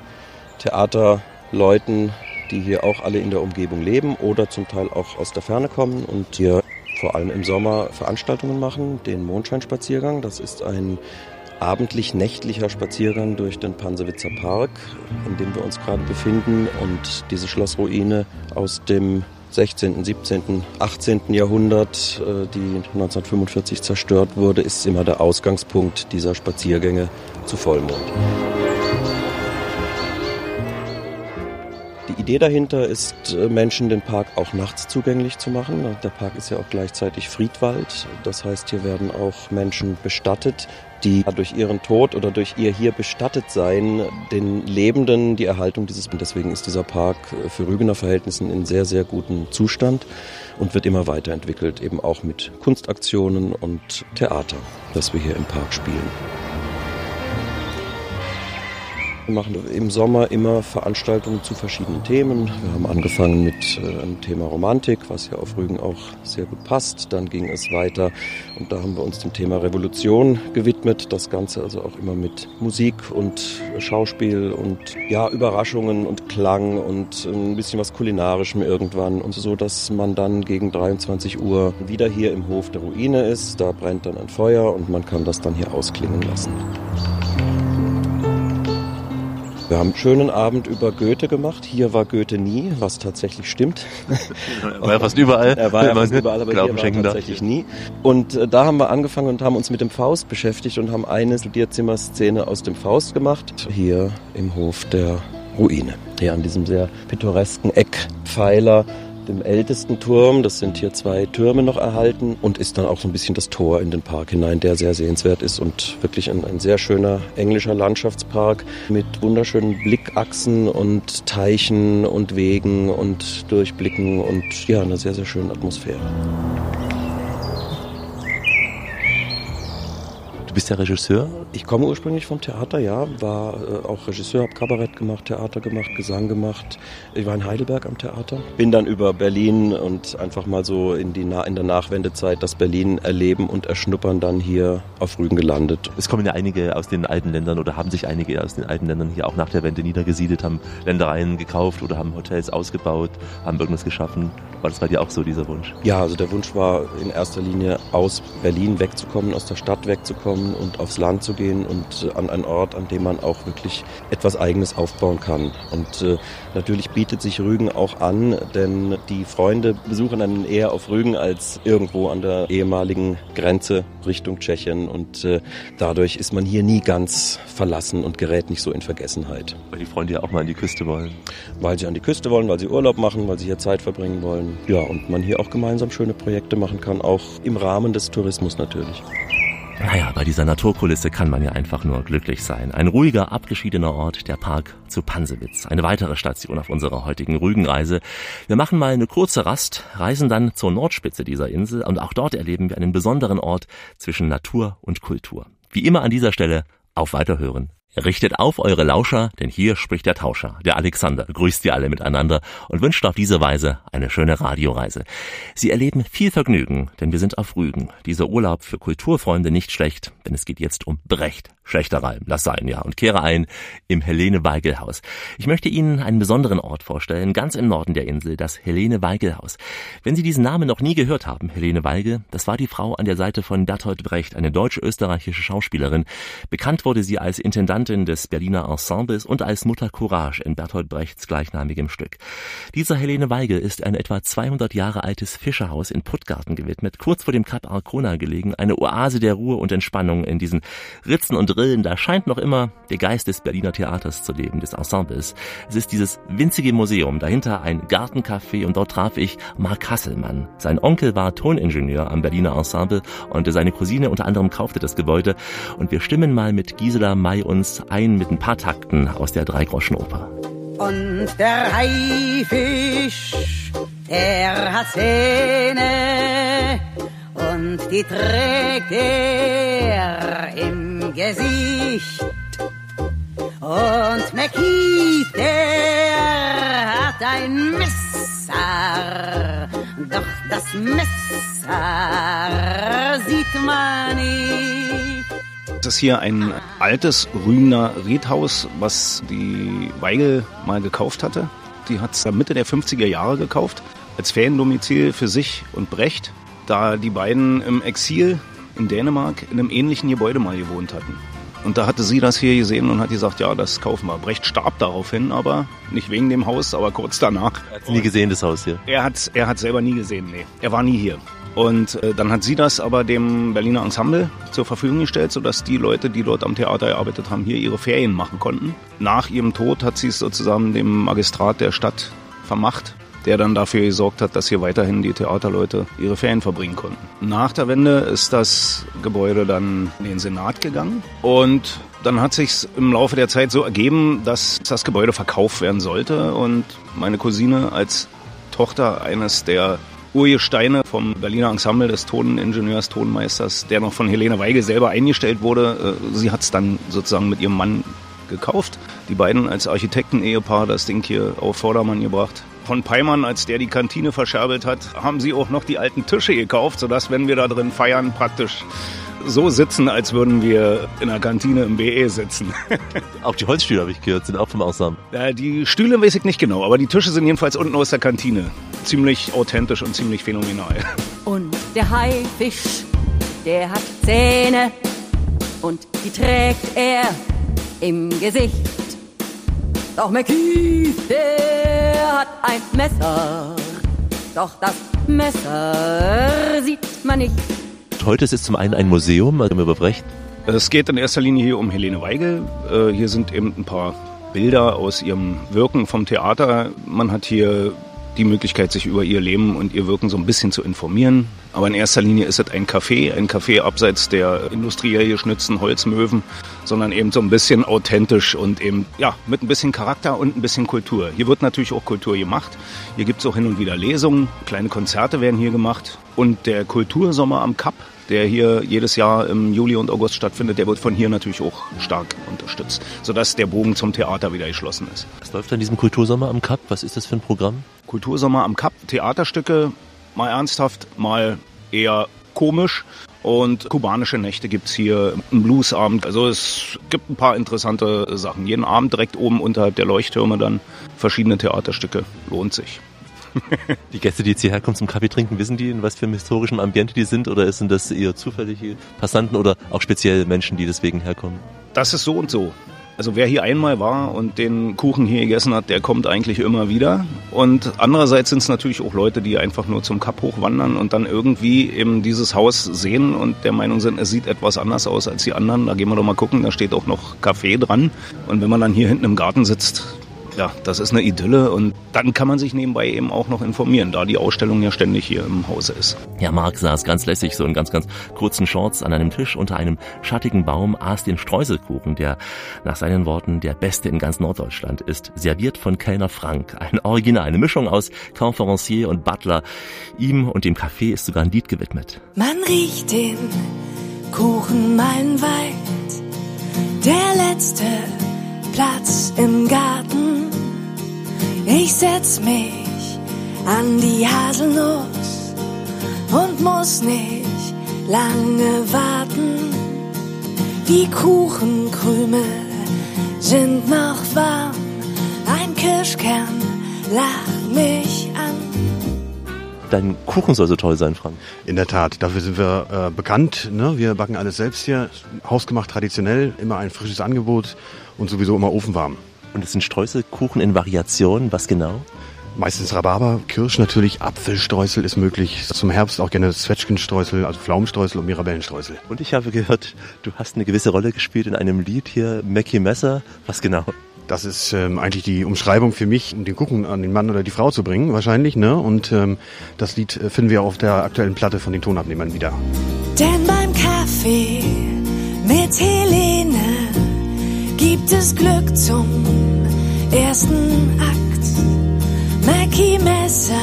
Theaterleuten, die hier auch alle in der Umgebung leben oder zum Teil auch aus der Ferne kommen und hier vor allem im Sommer Veranstaltungen machen. Den Mondscheinspaziergang, das ist ein abendlich-nächtlicher Spaziergang durch den Pansewitzer Park, in dem wir uns gerade befinden und diese Schlossruine aus dem 16., 17., 18. Jahrhundert, äh, die 1945 zerstört wurde, ist immer der Ausgangspunkt dieser Spaziergänge zu Vollmond. Die Idee dahinter ist, äh, Menschen den Park auch nachts zugänglich zu machen. Der Park ist ja auch gleichzeitig Friedwald. Das heißt, hier werden auch Menschen bestattet, die durch ihren Tod oder durch ihr hier bestattet sein den Lebenden die Erhaltung dieses. Deswegen ist dieser Park äh, für Rügener Verhältnissen in sehr, sehr gutem Zustand und wird immer weiterentwickelt, eben auch mit Kunstaktionen und Theater, das wir hier im Park spielen. Wir machen im Sommer immer Veranstaltungen zu verschiedenen Themen. Wir haben angefangen mit äh, einem Thema Romantik, was ja auf Rügen auch sehr gut passt. Dann ging es weiter und da haben wir uns dem Thema Revolution gewidmet. Das Ganze also auch immer mit Musik und Schauspiel und ja, Überraschungen und Klang und ein bisschen was Kulinarischem irgendwann. Und so, dass man dann gegen 23 Uhr wieder hier im Hof der Ruine ist. Da brennt dann ein Feuer und man kann das dann hier ausklingen lassen. Wir haben einen schönen Abend über Goethe gemacht. Hier war Goethe nie, was tatsächlich stimmt. Er war ja fast überall. Er war ja fast überall, aber hier war er tatsächlich nie. Und äh, da haben wir angefangen und haben uns mit dem Faust beschäftigt und haben eine Studierzimmerszene aus dem Faust gemacht. Hier im Hof der Ruine. Hier an diesem sehr pittoresken Eckpfeiler dem ältesten Turm. Das sind hier zwei Türme noch erhalten und ist dann auch so ein bisschen das Tor in den Park hinein, der sehr sehenswert ist und wirklich ein, ein sehr schöner englischer Landschaftspark mit wunderschönen Blickachsen und Teichen und Wegen und Durchblicken und ja, einer sehr, sehr schönen Atmosphäre. Du bist ja Regisseur? Ich komme ursprünglich vom Theater, ja. War äh, auch Regisseur, habe Kabarett gemacht, Theater gemacht, Gesang gemacht. Ich war in Heidelberg am Theater. Bin dann über Berlin und einfach mal so in, die in der Nachwendezeit das Berlin erleben und erschnuppern dann hier auf Rügen gelandet. Es kommen ja einige aus den alten Ländern oder haben sich einige aus den alten Ländern hier auch nach der Wende niedergesiedelt, haben Ländereien gekauft oder haben Hotels ausgebaut, haben irgendwas geschaffen. War das bei dir auch so, dieser Wunsch? Ja, also der Wunsch war in erster Linie aus Berlin wegzukommen, aus der Stadt wegzukommen und aufs Land zu gehen und äh, an einen Ort, an dem man auch wirklich etwas Eigenes aufbauen kann. Und äh, natürlich bietet sich Rügen auch an, denn die Freunde besuchen dann eher auf Rügen als irgendwo an der ehemaligen Grenze Richtung Tschechien. Und äh, dadurch ist man hier nie ganz verlassen und gerät nicht so in Vergessenheit. Weil die Freunde ja auch mal an die Küste wollen. Weil sie an die Küste wollen, weil sie Urlaub machen, weil sie hier Zeit verbringen wollen. Ja, und man hier auch gemeinsam schöne Projekte machen kann, auch im Rahmen des Tourismus natürlich. Naja, bei dieser Naturkulisse kann man ja einfach nur glücklich sein. Ein ruhiger, abgeschiedener Ort, der Park zu Pansewitz. Eine weitere Station auf unserer heutigen Rügenreise. Wir machen mal eine kurze Rast, reisen dann zur Nordspitze dieser Insel und auch dort erleben wir einen besonderen Ort zwischen Natur und Kultur. Wie immer an dieser Stelle auf Weiterhören. Richtet auf eure Lauscher, denn hier spricht der Tauscher, der Alexander, grüßt ihr alle miteinander und wünscht auf diese Weise eine schöne Radioreise. Sie erleben viel Vergnügen, denn wir sind auf Rügen. Dieser Urlaub für Kulturfreunde nicht schlecht, denn es geht jetzt um Brecht. Schlechter Reim, lass sein, ja, und kehre ein im Helene Weigel Haus. Ich möchte Ihnen einen besonderen Ort vorstellen, ganz im Norden der Insel, das Helene Weigel Haus. Wenn Sie diesen Namen noch nie gehört haben, Helene Weigel, das war die Frau an der Seite von Bertolt Brecht, eine deutsch-österreichische Schauspielerin. Bekannt wurde sie als Intendantin des Berliner Ensembles und als Mutter Courage in Bertolt Brechts gleichnamigem Stück. Dieser Helene Weigel ist ein etwa 200 Jahre altes Fischerhaus in Puttgarten gewidmet, kurz vor dem Kap Arcona gelegen, eine Oase der Ruhe und Entspannung in diesen Ritzen und Rillen, da scheint noch immer der Geist des Berliner Theaters zu leben, des Ensembles. Es ist dieses winzige Museum, dahinter ein Gartencafé und dort traf ich Mark Hasselmann. Sein Onkel war Toningenieur am Berliner Ensemble und seine Cousine unter anderem kaufte das Gebäude und wir stimmen mal mit Gisela May uns ein mit ein paar Takten aus der Dreigroschenoper. Und der Haifisch, der hat Zähne und die trägt er im Gesicht. Und McKeith, der hat ein Messer, doch das Messer sieht man nicht. Das ist hier ein altes Rügener Redhaus, was die Weigel mal gekauft hatte. Die hat es Mitte der 50er Jahre gekauft, als Feriendomizil für sich und Brecht, da die beiden im Exil in Dänemark in einem ähnlichen Gebäude mal gewohnt hatten. Und da hatte sie das hier gesehen und hat gesagt, ja, das kaufen wir. Brecht starb daraufhin, aber nicht wegen dem Haus, aber kurz danach. Er hat nie gesehen, das Haus hier. Er hat er hat selber nie gesehen, nee. Er war nie hier. Und äh, dann hat sie das aber dem Berliner Ensemble zur Verfügung gestellt, sodass die Leute, die dort am Theater gearbeitet haben, hier ihre Ferien machen konnten. Nach ihrem Tod hat sie es sozusagen dem Magistrat der Stadt vermacht, der dann dafür gesorgt hat, dass hier weiterhin die Theaterleute ihre Ferien verbringen konnten. Nach der Wende ist das Gebäude dann in den Senat gegangen und dann hat sich im Laufe der Zeit so ergeben, dass das Gebäude verkauft werden sollte und meine Cousine als Tochter eines der Urgesteine vom Berliner Ensemble des Toningenieurs, Tonmeisters, der noch von Helene Weigel selber eingestellt wurde. Äh, Sie hat es dann sozusagen mit ihrem Mann gekauft. Die beiden als Architekten-Ehepaar das Ding hier auf Vordermann gebracht. Von Peimann, als der die Kantine verscherbelt hat, haben sie auch noch die alten Tische gekauft, sodass, wenn wir da drin feiern, praktisch so sitzen, als würden wir in der Kantine im BE sitzen. auch die Holzstühle, habe ich gehört, sind auch vom Ensemble. Ja, die Stühle weiß ich nicht genau, aber die Tische sind jedenfalls unten aus der Kantine. Ziemlich authentisch und ziemlich phänomenal. Und der Haifisch, der hat Zähne und die trägt er im Gesicht. Doch McKeith, der hat ein Messer, doch das Messer sieht man nicht. Heute ist es zum einen ein Museum also über Brecht. Es geht in erster Linie hier um Helene Weigel. Äh, Hier sind eben ein paar Bilder aus ihrem Wirken vom Theater. Man hat hier die Möglichkeit, sich über ihr Leben und ihr Wirken so ein bisschen zu informieren. Aber in erster Linie ist es ein Café, ein Café abseits der industriell geschnitzten Holzmöwen, sondern eben so ein bisschen authentisch und eben ja mit ein bisschen Charakter und ein bisschen Kultur. Hier wird natürlich auch Kultur gemacht. Hier gibt es auch hin und wieder Lesungen, kleine Konzerte werden hier gemacht und der Kultursommer am Kap, der hier jedes Jahr im Juli und August stattfindet, der wird von hier natürlich auch stark unterstützt, sodass der Bogen zum Theater wieder geschlossen ist. Was läuft an diesem Kultursommer am Kap? Was ist das für ein Programm? Kultursommer am Kap, Theaterstücke, mal ernsthaft, mal eher komisch. Und kubanische Nächte gibt's hier, einen Bluesabend. Also es gibt ein paar interessante Sachen. Jeden Abend direkt oben unterhalb der Leuchttürme dann verschiedene Theaterstücke. Lohnt sich. Die Gäste, die jetzt hierher kommen zum Kaffee trinken, wissen die, in was für einem historischen Ambiente die sind? Oder sind das eher zufällige Passanten oder auch speziell Menschen, die deswegen herkommen? Das ist so und so. Also wer hier einmal war und den Kuchen hier gegessen hat, der kommt eigentlich immer wieder. Und andererseits sind es natürlich auch Leute, die einfach nur zum Kap hochwandern und dann irgendwie eben dieses Haus sehen und der Meinung sind, es sieht etwas anders aus als die anderen. Da gehen wir doch mal gucken, da steht auch noch Kaffee dran. Und wenn man dann hier hinten im Garten sitzt, ja, das ist eine Idylle und dann kann man sich nebenbei eben auch noch informieren, da die Ausstellung ja ständig hier im Hause ist. Ja, Marc saß ganz lässig so in ganz, ganz kurzen Shorts an einem Tisch unter einem schattigen Baum, aß den Streuselkuchen, der nach seinen Worten der beste in ganz Norddeutschland ist, serviert von Kellner Frank. Ein Original, eine Mischung aus Conferencier und Butler. Ihm und dem Café ist sogar ein Lied gewidmet. Man riecht den Kuchen meilenweit, der letzte Platz im Garten. Ich setz mich an die Haselnuss und muss nicht lange warten. Die Kuchenkrümel sind noch warm, ein Kirschkern lacht mich an. Dein Kuchen soll so toll sein, Frank. In der Tat, dafür sind wir äh, bekannt. Ne? Wir backen alles selbst hier, hausgemacht traditionell, immer ein frisches Angebot und sowieso immer ofenwarm. Und es sind Streuselkuchen in Variationen, was genau? Meistens Rhabarber, Kirsch natürlich, Apfelstreusel ist möglich. Zum Herbst auch gerne Zwetschgenstreusel, also Pflaumenstreusel und Mirabellenstreusel. Und ich habe gehört, du hast eine gewisse Rolle gespielt in einem Lied hier, Mackie Messer. Was genau? Das ist ähm, eigentlich die Umschreibung für mich, um den Kuchen an den Mann oder die Frau zu bringen, wahrscheinlich. Ne? Und ähm, das Lied äh, finden wir auf der aktuellen Platte von den Tonabnehmern wieder. Denn beim Kaffee mit Helene gibt es Glück zum ersten Akt. Mackie Messer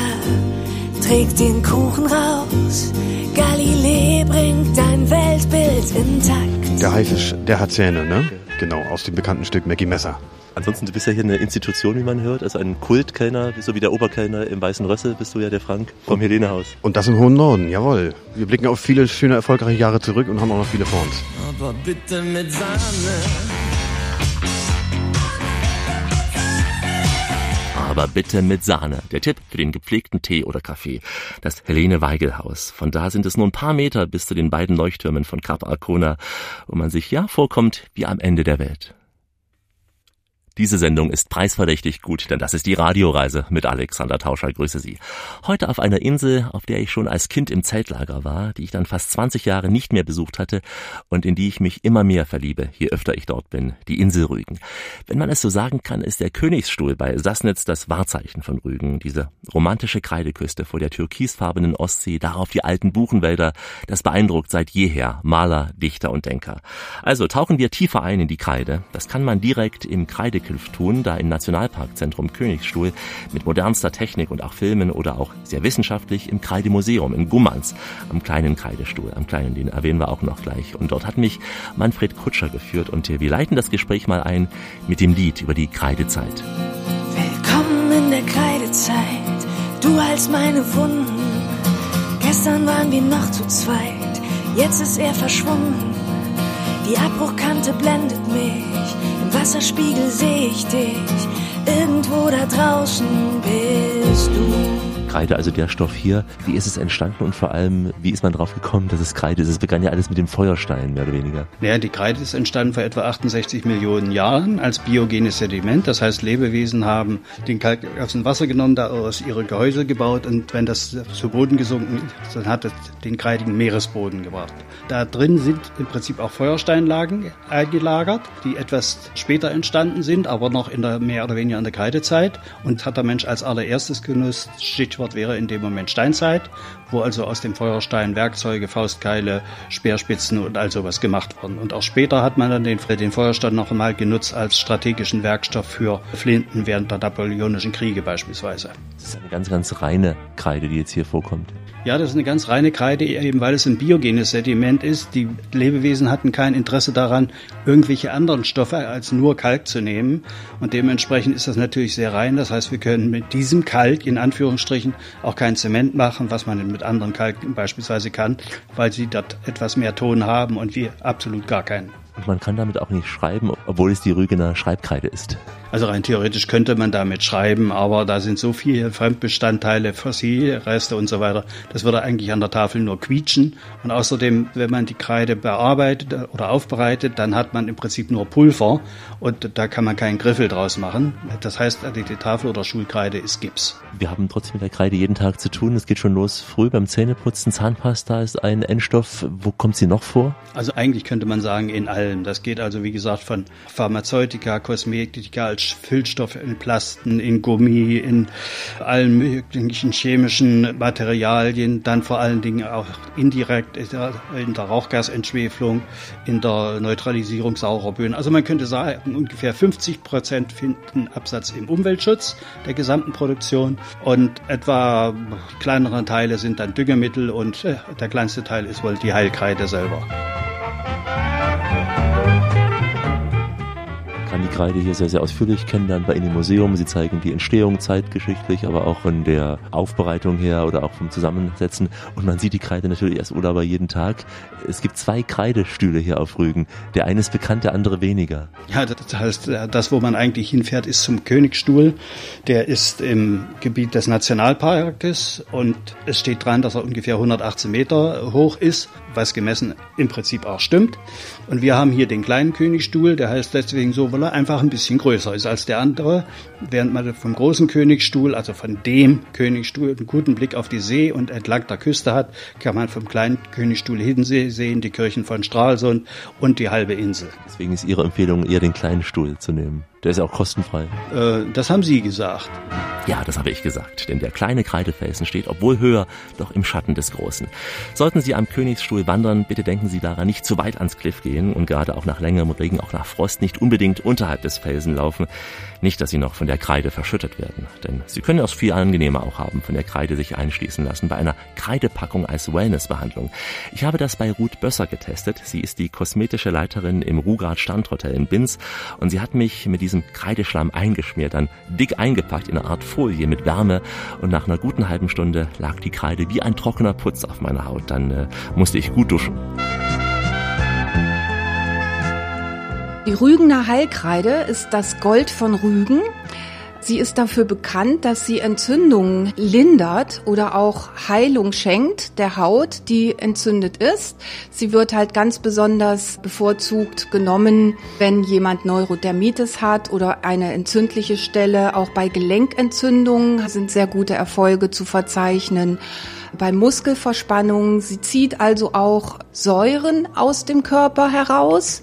trägt den Kuchen raus. Galilei bringt dein Weltbild intakt. Der Haifisch, der hat Zähne, ne? Genau, aus dem bekannten Stück Mackie Messer. Ansonsten, du bist ja hier eine Institution, wie man hört, also ein Kultkellner, so wie der Oberkellner im Weißen Rössel bist du ja der Frank vom Helenehaus. Und das im hohen Norden, jawohl. Wir blicken auf viele schöne, erfolgreiche Jahre zurück und haben auch noch viele vor uns. Aber bitte mit Sahne. Aber bitte mit Sahne. Der Tipp für den gepflegten Tee oder Kaffee. Das Helene Weigel Haus. Von da sind es nur ein paar Meter bis zu den beiden Leuchttürmen von Cap Arcona, wo man sich ja vorkommt wie am Ende der Welt. Diese Sendung ist preisverdächtig gut, denn das ist die Radioreise mit Alexander Tauscher. Grüße Sie. Heute auf einer Insel, auf der ich schon als Kind im Zeltlager war, die ich dann fast 20 Jahre nicht mehr besucht hatte und in die ich mich immer mehr verliebe, je öfter ich dort bin, die Insel Rügen. Wenn man es so sagen kann, ist der Königsstuhl bei Sassnitz das Wahrzeichen von Rügen, diese romantische Kreideküste vor der türkisfarbenen Ostsee, darauf die alten Buchenwälder, das beeindruckt seit jeher Maler, Dichter und Denker. Also tauchen wir tiefer ein in die Kreide. Das kann man direkt im Kreideküste tun, da im Nationalparkzentrum Königsstuhl mit modernster Technik und auch Filmen oder auch sehr wissenschaftlich im Kreidemuseum in Gummans am kleinen Kreidestuhl, am kleinen, den erwähnen wir auch noch gleich. Und dort hat mich Manfred Kutscher geführt und wir leiten das Gespräch mal ein mit dem Lied über die Kreidezeit. Willkommen in der Kreidezeit, du heilst meine Wunden. Gestern waren wir noch zu zweit, jetzt ist er verschwunden. Die Abbruchkante blendet mich, im Wasserspiegel sehe ich dich. Irgendwo da draußen bist du. Kreide, also der Stoff hier, wie ist es entstanden und vor allem, wie ist man drauf gekommen, dass es Kreide ist? Es begann ja alles mit dem Feuerstein, mehr oder weniger. Naja, die Kreide ist entstanden vor etwa 68 Millionen Jahren als biogenes Sediment. Das heißt, Lebewesen haben den Kalk aus dem Wasser genommen, daraus ihre Gehäuse gebaut und wenn das zu Boden gesunken ist, dann hat es den kreidigen Meeresboden gebracht. Da drin sind im Prinzip auch Feuersteinlagen eingelagert, die etwas später entstanden sind, aber noch in der mehr oder weniger in der Kreidezeit und hat der Mensch als allererstes genutzt, Stichwort wäre in dem Moment Steinzeit, wo also aus dem Feuerstein Werkzeuge, Faustkeile, Speerspitzen und all sowas gemacht wurden. Und auch später hat man dann den, den Feuerstein noch einmal genutzt als strategischen Werkstoff für Flinten während der napoleonischen Kriege beispielsweise. Das ist eine ganz, ganz reine Kreide, die jetzt hier vorkommt. Ja, das ist eine ganz reine Kreide, eben weil es ein biogenes Sediment ist. Die Lebewesen hatten kein Interesse daran, irgendwelche anderen Stoffe als nur Kalk zu nehmen. Und dementsprechend ist das natürlich sehr rein. Das heißt, wir können mit diesem Kalk in Anführungsstrichen auch kein Zement machen, was man mit anderen Kalken beispielsweise kann, weil sie dort etwas mehr Ton haben und wir absolut gar keinen. Und man kann damit auch nicht schreiben, obwohl es die Rügener Schreibkreide ist. Also rein theoretisch könnte man damit schreiben, aber da sind so viele Fremdbestandteile, Fossilreste und so weiter. Das würde eigentlich an der Tafel nur quietschen. Und außerdem, wenn man die Kreide bearbeitet oder aufbereitet, dann hat man im Prinzip nur Pulver und da kann man keinen Griffel draus machen. Das heißt, die Tafel oder Schulkreide ist Gips. Wir haben trotzdem mit der Kreide jeden Tag zu tun. Es geht schon los früh beim Zähneputzen. Zahnpasta ist ein Endstoff. Wo kommt sie noch vor? Also eigentlich könnte man sagen in allem. Das geht also wie gesagt von Pharmazeutika, Kosmetika als Füllstoff in Plasten, in Gummi, in allen möglichen chemischen Materialien, dann vor allen Dingen auch indirekt in der Rauchgasentschwefelung, in der Neutralisierung saurer Böden. Also man könnte sagen, ungefähr 50 Prozent finden Absatz im Umweltschutz der gesamten Produktion und etwa kleinere Teile sind dann Düngemittel und äh, der kleinste Teil ist wohl die Heilkreide selber. Kreide hier sehr, sehr ausführlich kennenlernen bei Ihnen im Museum. Sie zeigen die Entstehung zeitgeschichtlich, aber auch von der Aufbereitung her oder auch vom Zusammensetzen. Und man sieht die Kreide natürlich erst oder aber jeden Tag. Es gibt zwei Kreidestühle hier auf Rügen. Der eine ist bekannt, der andere weniger. Ja, das heißt, das, wo man eigentlich hinfährt, ist zum Königstuhl. Der ist im Gebiet des Nationalparkes und es steht dran, dass er ungefähr 118 Meter hoch ist, was gemessen im Prinzip auch stimmt. Und wir haben hier den kleinen Königstuhl, der heißt deswegen so, weil er einfach ein bisschen größer ist als der andere. Während man vom großen Königstuhl, also von dem Königstuhl, einen guten Blick auf die See und entlang der Küste hat, kann man vom kleinen Königstuhl Hiddensee sehen, die Kirchen von Stralsund und die halbe Insel. Deswegen ist Ihre Empfehlung, eher den kleinen Stuhl zu nehmen. Der ist ja auch kostenfrei. Äh, das haben Sie gesagt. Ja, das habe ich gesagt, denn der kleine Kreidefelsen steht, obwohl höher, doch im Schatten des Großen. Sollten Sie am Königsstuhl wandern, bitte denken Sie daran, nicht zu weit ans Kliff gehen und gerade auch nach längerem Regen, auch nach Frost, nicht unbedingt unterhalb des Felsen laufen. Nicht, dass Sie noch von der Kreide verschüttet werden, denn Sie können es viel angenehmer auch haben, von der Kreide sich einschließen lassen bei einer Kreidepackung als Wellnessbehandlung. Ich habe das bei Ruth Bösser getestet. Sie ist die kosmetische Leiterin im Rugrad Standhotel in Binz und sie hat mich mit diesem Kreideschlamm eingeschmiert, dann dick eingepackt in eine Art Folie mit Wärme und nach einer guten halben Stunde lag die Kreide wie ein trockener Putz auf meiner Haut. Dann äh, musste ich gut duschen. Die Rügener Heilkreide ist das Gold von Rügen. Sie ist dafür bekannt, dass sie Entzündungen lindert oder auch Heilung schenkt der Haut, die entzündet ist. Sie wird halt ganz besonders bevorzugt genommen, wenn jemand Neurodermitis hat oder eine entzündliche Stelle. Auch bei Gelenkentzündungen sind sehr gute Erfolge zu verzeichnen bei Muskelverspannungen. Sie zieht also auch Säuren aus dem Körper heraus.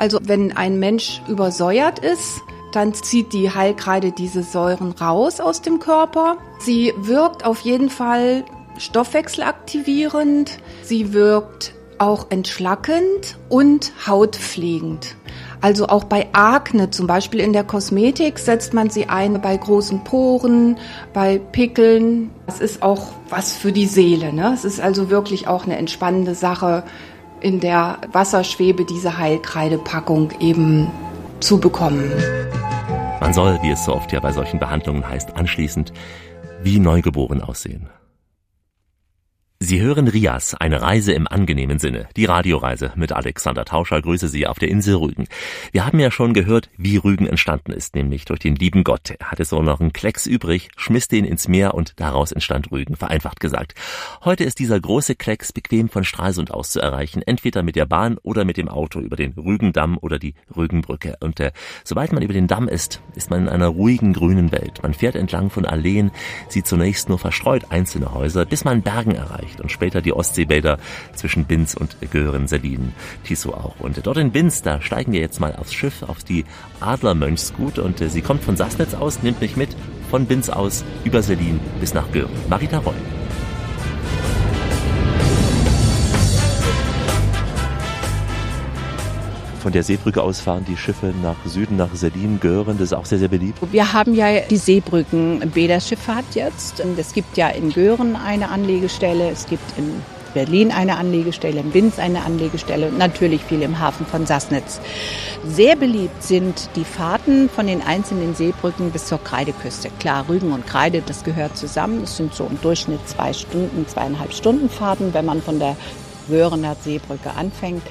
Also wenn ein Mensch übersäuert ist, dann zieht die Heilkreide diese Säuren raus aus dem Körper. Sie wirkt auf jeden Fall stoffwechselaktivierend. Sie wirkt auch entschlackend und hautpflegend. Also auch bei Akne, zum Beispiel in der Kosmetik, setzt man sie ein bei großen Poren, bei Pickeln. Das ist auch was für die Seele. Ne? Es ist also wirklich auch eine entspannende Sache, in der Wasserschwebe diese Heilkreidepackung eben zu bekommen. Man soll, wie es so oft ja bei solchen Behandlungen heißt, anschließend wie neugeboren aussehen. Sie hören Rias, eine Reise im angenehmen Sinne. Die Radioreise mit Alexander Tauscher grüße Sie auf der Insel Rügen. Wir haben ja schon gehört, wie Rügen entstanden ist, nämlich durch den lieben Gott. Er hatte so noch einen Klecks übrig, schmiss den ins Meer und daraus entstand Rügen, vereinfacht gesagt. Heute ist dieser große Klecks bequem von Stralsund aus zu erreichen, entweder mit der Bahn oder mit dem Auto über den Rügendamm oder die Rügenbrücke. Und äh, sobald man über den Damm ist, ist man in einer ruhigen grünen Welt. Man fährt entlang von Alleen, sieht zunächst nur verstreut einzelne Häuser, bis man Bergen erreicht erreicht und später die Ostseebäder zwischen Binz und Göhren, Selin, Tiso auch. Und dort in Binz, da steigen wir jetzt mal aufs Schiff, auf die Adlermönchsgut und äh, sie kommt von Sassnitz aus, nimmt mich mit von Binz aus über Selin bis nach Göhren. Marita Reul. Von der Seebrücke aus fahren die Schiffe nach Süden, nach Selin, Göhren. Das ist auch sehr, sehr beliebt. Wir haben ja die Seebrücken Bäderschifffahrt jetzt. Und es gibt ja in Göhren eine Anlegestelle, es gibt in Berlin eine Anlegestelle, in Binz eine Anlegestelle und natürlich viel im Hafen von Sassnitz. Sehr beliebt sind die Fahrten von den einzelnen Seebrücken bis zur Kreideküste. Klar, Rügen und Kreide, das gehört zusammen. Es sind so im Durchschnitt zwei Stunden, zweieinhalb Stunden Fahrten, wenn man von der Görener Seebrücke anfängt.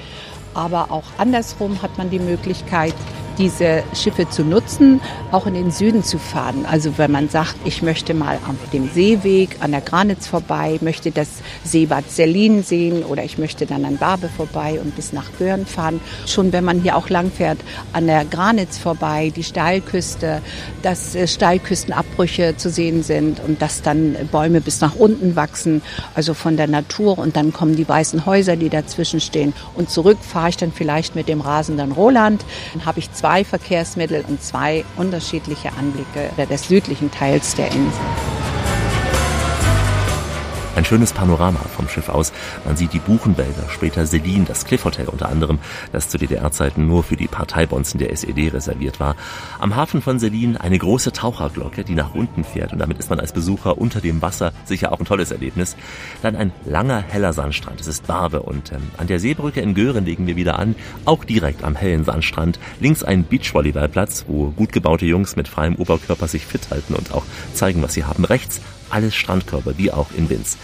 Aber auch andersrum hat man die Möglichkeit, diese Schiffe zu nutzen, auch in den Süden zu fahren. Also wenn man sagt, ich möchte mal auf dem Seeweg an der Granitz vorbei, möchte das Seebad Selin sehen oder ich möchte dann an Barbe vorbei und bis nach Börn fahren. Schon wenn man hier auch lang fährt, an der Granitz vorbei, die Steilküste, dass äh, Steilküstenabbrüche zu sehen sind und dass dann Bäume bis nach unten wachsen, also von der Natur und dann kommen die weißen Häuser, die dazwischen stehen und zurück fahre ich dann vielleicht mit dem rasenden Roland, dann habe ich zwei zwei Verkehrsmittel und zwei unterschiedliche Anblicke des südlichen Teils der Insel. Ein schönes Panorama vom Schiff aus. Man sieht die Buchenwälder, später Selin, das Cliff Hotel unter anderem, das zu DDR-Zeiten nur für die Parteibonzen der SED reserviert war. Am Hafen von Selin eine große Taucherglocke, die nach unten fährt und damit ist man als Besucher unter dem Wasser sicher auch ein tolles Erlebnis. Dann ein langer, heller Sandstrand. Es ist Barbe und ähm, an der Seebrücke in Göhren legen wir wieder an, auch direkt am hellen Sandstrand. Links ein Beachvolleyballplatz, wo gut gebaute Jungs mit freiem Oberkörper sich fit halten und auch zeigen, was sie haben. Rechts alles Strandkörper, wie auch in Winz.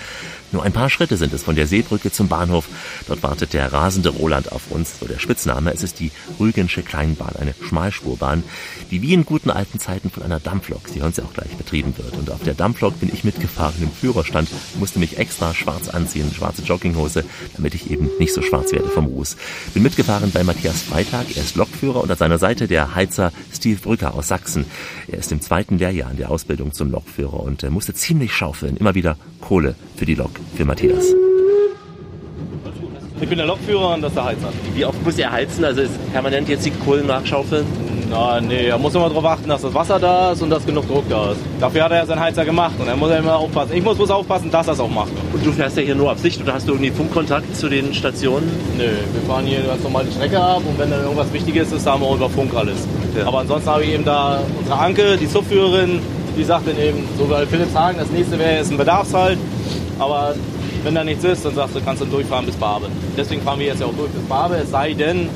Nur ein paar Schritte sind es von der Seebrücke zum Bahnhof. Dort wartet der rasende Roland auf uns, so der Spitzname. Es ist die Rügensche Kleinbahn, eine Schmalspurbahn, die wie in guten alten Zeiten von einer Dampflok, Sie hören sie auch gleich, betrieben wird. Und auf der Dampflok bin ich mitgefahren im Führerstand, musste mich extra schwarz anziehen, schwarze Jogginghose, damit ich eben nicht so schwarz werde vom Ruß. Bin mitgefahren bei Matthias Freitag, er ist Lokführer und an seiner Seite der Heizer Steve Brücker aus Sachsen. Er ist im zweiten Lehrjahr in der Ausbildung zum Lokführer und musste ziemlich schaufeln, immer wieder Kohle für die Lok für Matthias. Ich bin der Lokführer und das ist der Heizer. Wie oft muss er heizen? Also ist permanent jetzt die Kohlen nachschaufeln? Na, nee, er muss immer darauf achten, dass das Wasser da ist und dass genug Druck da ist. Dafür hat er ja seinen Heizer gemacht und er muss ja immer aufpassen. Ich muss bloß aufpassen, dass er es auch macht. Und du fährst ja hier nur auf Sicht oder hast du irgendwie Funkkontakt zu den Stationen? Nö, wir fahren hier ganz normal die Strecke ab und wenn dann irgendwas Wichtiges ist, haben wir über Funk alles. Ja. Aber ansonsten habe ich eben da unsere Anke, die Subführerin, die sagt dann eben, so wie Philipp sagen, das nächste wäre jetzt ein Bedarfshalt. Aber wenn da nichts ist, dann sagst du, kannst du durchfahren bis Barbe. Deswegen fahren wir jetzt ja auch durch bis Barbe, es sei denn,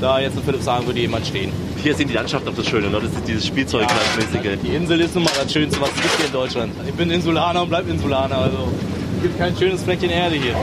da jetzt ein Philipp sagen würde, jemand stehen. Hier sind die Landschaft auch das Schöne, ne? das ist dieses Spielzeugmäßige. Ja, die Insel ist nun mal das Schönste, was es gibt hier in Deutschland. Ich bin Insulaner und bleib Insulaner, also es gibt kein schönes Fleckchen Erde hier.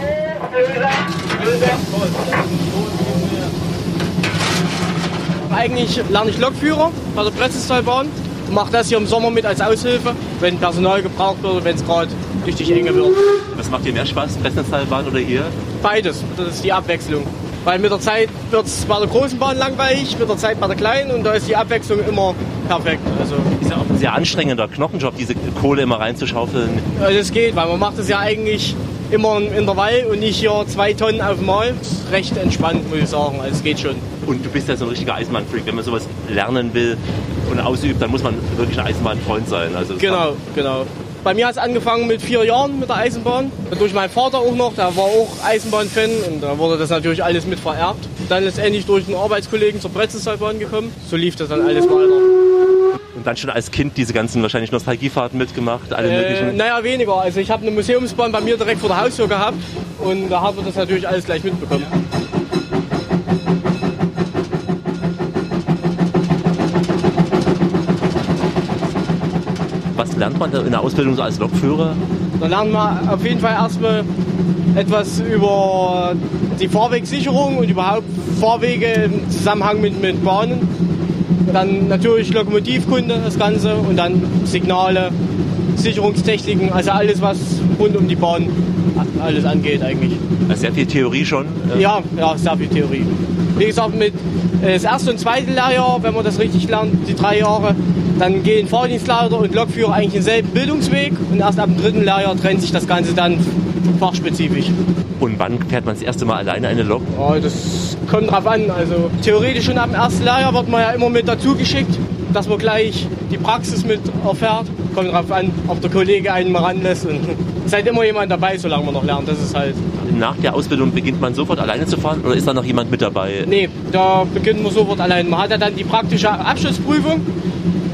Eigentlich lerne ich Lokführer bei der Pressestahlbahn mache das hier im Sommer mit als Aushilfe, wenn Personal gebraucht wird, wenn es gerade richtig enge wird. Was macht dir mehr Spaß, Pressnetzteilbahn oder hier? Beides, das ist die Abwechslung. Weil mit der Zeit wird es bei der großen Bahn langweilig, mit der Zeit bei der kleinen und da ist die Abwechslung immer perfekt. Also ist ja auch ein sehr anstrengender Knochenjob, diese Kohle immer reinzuschaufeln. Ja, das geht, weil man macht es ja eigentlich immer im Intervall und nicht hier zwei Tonnen auf Mal. Recht entspannt, muss ich sagen. Also es geht schon. Und du bist ja so ein richtiger Eisenbahnfreak. Wenn man sowas lernen will und ausübt, dann muss man wirklich ein Eisenbahnfreund sein. Also genau, genau. Bei mir hat es angefangen mit vier Jahren mit der Eisenbahn. Durch meinen Vater auch noch, der war auch Eisenbahnfan und da wurde das natürlich alles mit vererbt. Dann letztendlich durch einen Arbeitskollegen zur Brezelseilbahn gekommen. So lief das dann alles weiter. Und dann schon als Kind diese ganzen wahrscheinlich Nostalgiefahrten mitgemacht, alle äh, möglichen? Naja, weniger. Also ich habe eine Museumsbahn bei mir direkt vor der Haustür gehabt und da haben wir das natürlich alles gleich mitbekommen. Was lernt man in der Ausbildung so als Lokführer? Da lernt man auf jeden Fall erstmal etwas über die Fahrwegsicherung und überhaupt Fahrwege im Zusammenhang mit, mit Bahnen. Dann natürlich Lokomotivkunde, das Ganze und dann Signale, Sicherungstechniken, also alles, was rund um die Bahn alles angeht eigentlich. Also sehr viel Theorie schon? Ja, ja, sehr viel Theorie. Wie gesagt, mit äh, das erste und zweite Lehrjahr, wenn man das richtig lernt, die drei Jahre, dann gehen Fahrdienstleiter und Lokführer eigentlich denselben Bildungsweg und erst ab dem dritten Lehrjahr trennt sich das Ganze dann fachspezifisch. Und wann fährt man das erste Mal alleine eine Lok? Oh, das kommt drauf an. Also theoretisch schon ab dem ersten Lehrjahr wird man ja immer mit dazu geschickt, dass man gleich die Praxis mit erfährt. Kommt drauf an, ob der Kollege einen mal ranlässt. Und es ist halt immer jemand dabei, solange man noch lernt. Das ist halt. Nach der Ausbildung beginnt man sofort alleine zu fahren oder ist da noch jemand mit dabei? Nee, da beginnt man sofort allein. Man hat ja dann die praktische Abschlussprüfung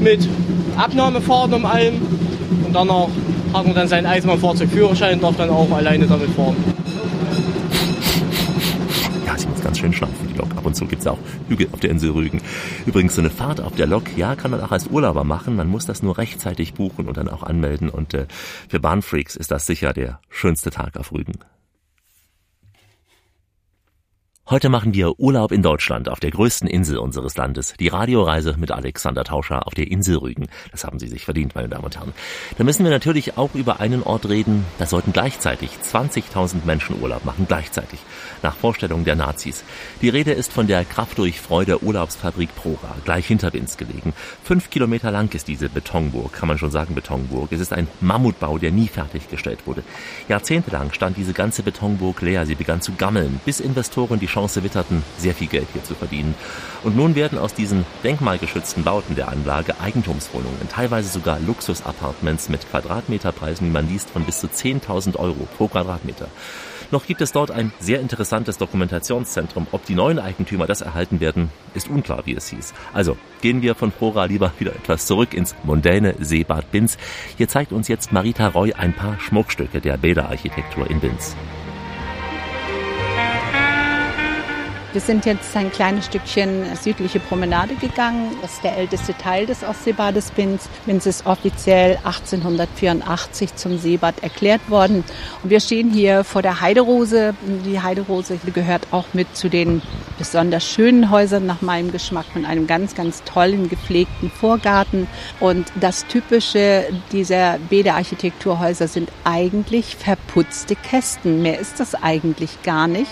mit Abnahmefahrten um allem und danach hat man dann seinen Eisenbahnfahrzeugführerschein und darf dann auch alleine damit fahren. Ja, sie muss ganz schön schnaufen, die Lok. Ab und zu gibt es auch Hügel auf der Insel Rügen. Übrigens, so eine Fahrt auf der Lok, ja, kann man auch als Urlauber machen. Man muss das nur rechtzeitig buchen und dann auch anmelden. Und äh, für Bahnfreaks ist das sicher der schönste Tag auf Rügen. Heute machen wir Urlaub in Deutschland auf der größten Insel unseres Landes. Die Radioreise mit Alexander Tauscher auf der Insel Rügen. Das haben Sie sich verdient, meine Damen und Herren. Da müssen wir natürlich auch über einen Ort reden. Da sollten gleichzeitig 20.000 Menschen Urlaub machen. Gleichzeitig. Nach Vorstellung der Nazis. Die Rede ist von der Kraft durch Freude Urlaubsfabrik Prora, gleich hinter Winz gelegen. Fünf Kilometer lang ist diese Betonburg, kann man schon sagen Betonburg. Es ist ein Mammutbau, der nie fertiggestellt wurde. Jahrzehntelang stand diese ganze Betonburg leer. Sie begann zu gammeln, bis Investoren die Chance witterten, sehr viel Geld hier zu verdienen. Und nun werden aus diesen denkmalgeschützten Bauten der Anlage Eigentumswohnungen, teilweise sogar Luxusapartments mit Quadratmeterpreisen, wie man liest, von bis zu 10.000 Euro pro Quadratmeter. Noch gibt es dort ein sehr interessantes Dokumentationszentrum. Ob die neuen Eigentümer das erhalten werden, ist unklar, wie es hieß. Also gehen wir von Flora lieber wieder etwas zurück ins mondäne Seebad Binz. Hier zeigt uns jetzt Marita Roy ein paar Schmuckstücke der Bäderarchitektur in Binz. Wir sind jetzt ein kleines Stückchen südliche Promenade gegangen. Das ist der älteste Teil des Ostseebades Binz. Binz ist offiziell 1884 zum Seebad erklärt worden. Und wir stehen hier vor der Heiderose. Die Heiderose gehört auch mit zu den besonders schönen Häusern nach meinem Geschmack mit einem ganz, ganz tollen gepflegten Vorgarten. Und das Typische dieser Bäderarchitekturhäuser sind eigentlich verputzte Kästen. Mehr ist das eigentlich gar nicht.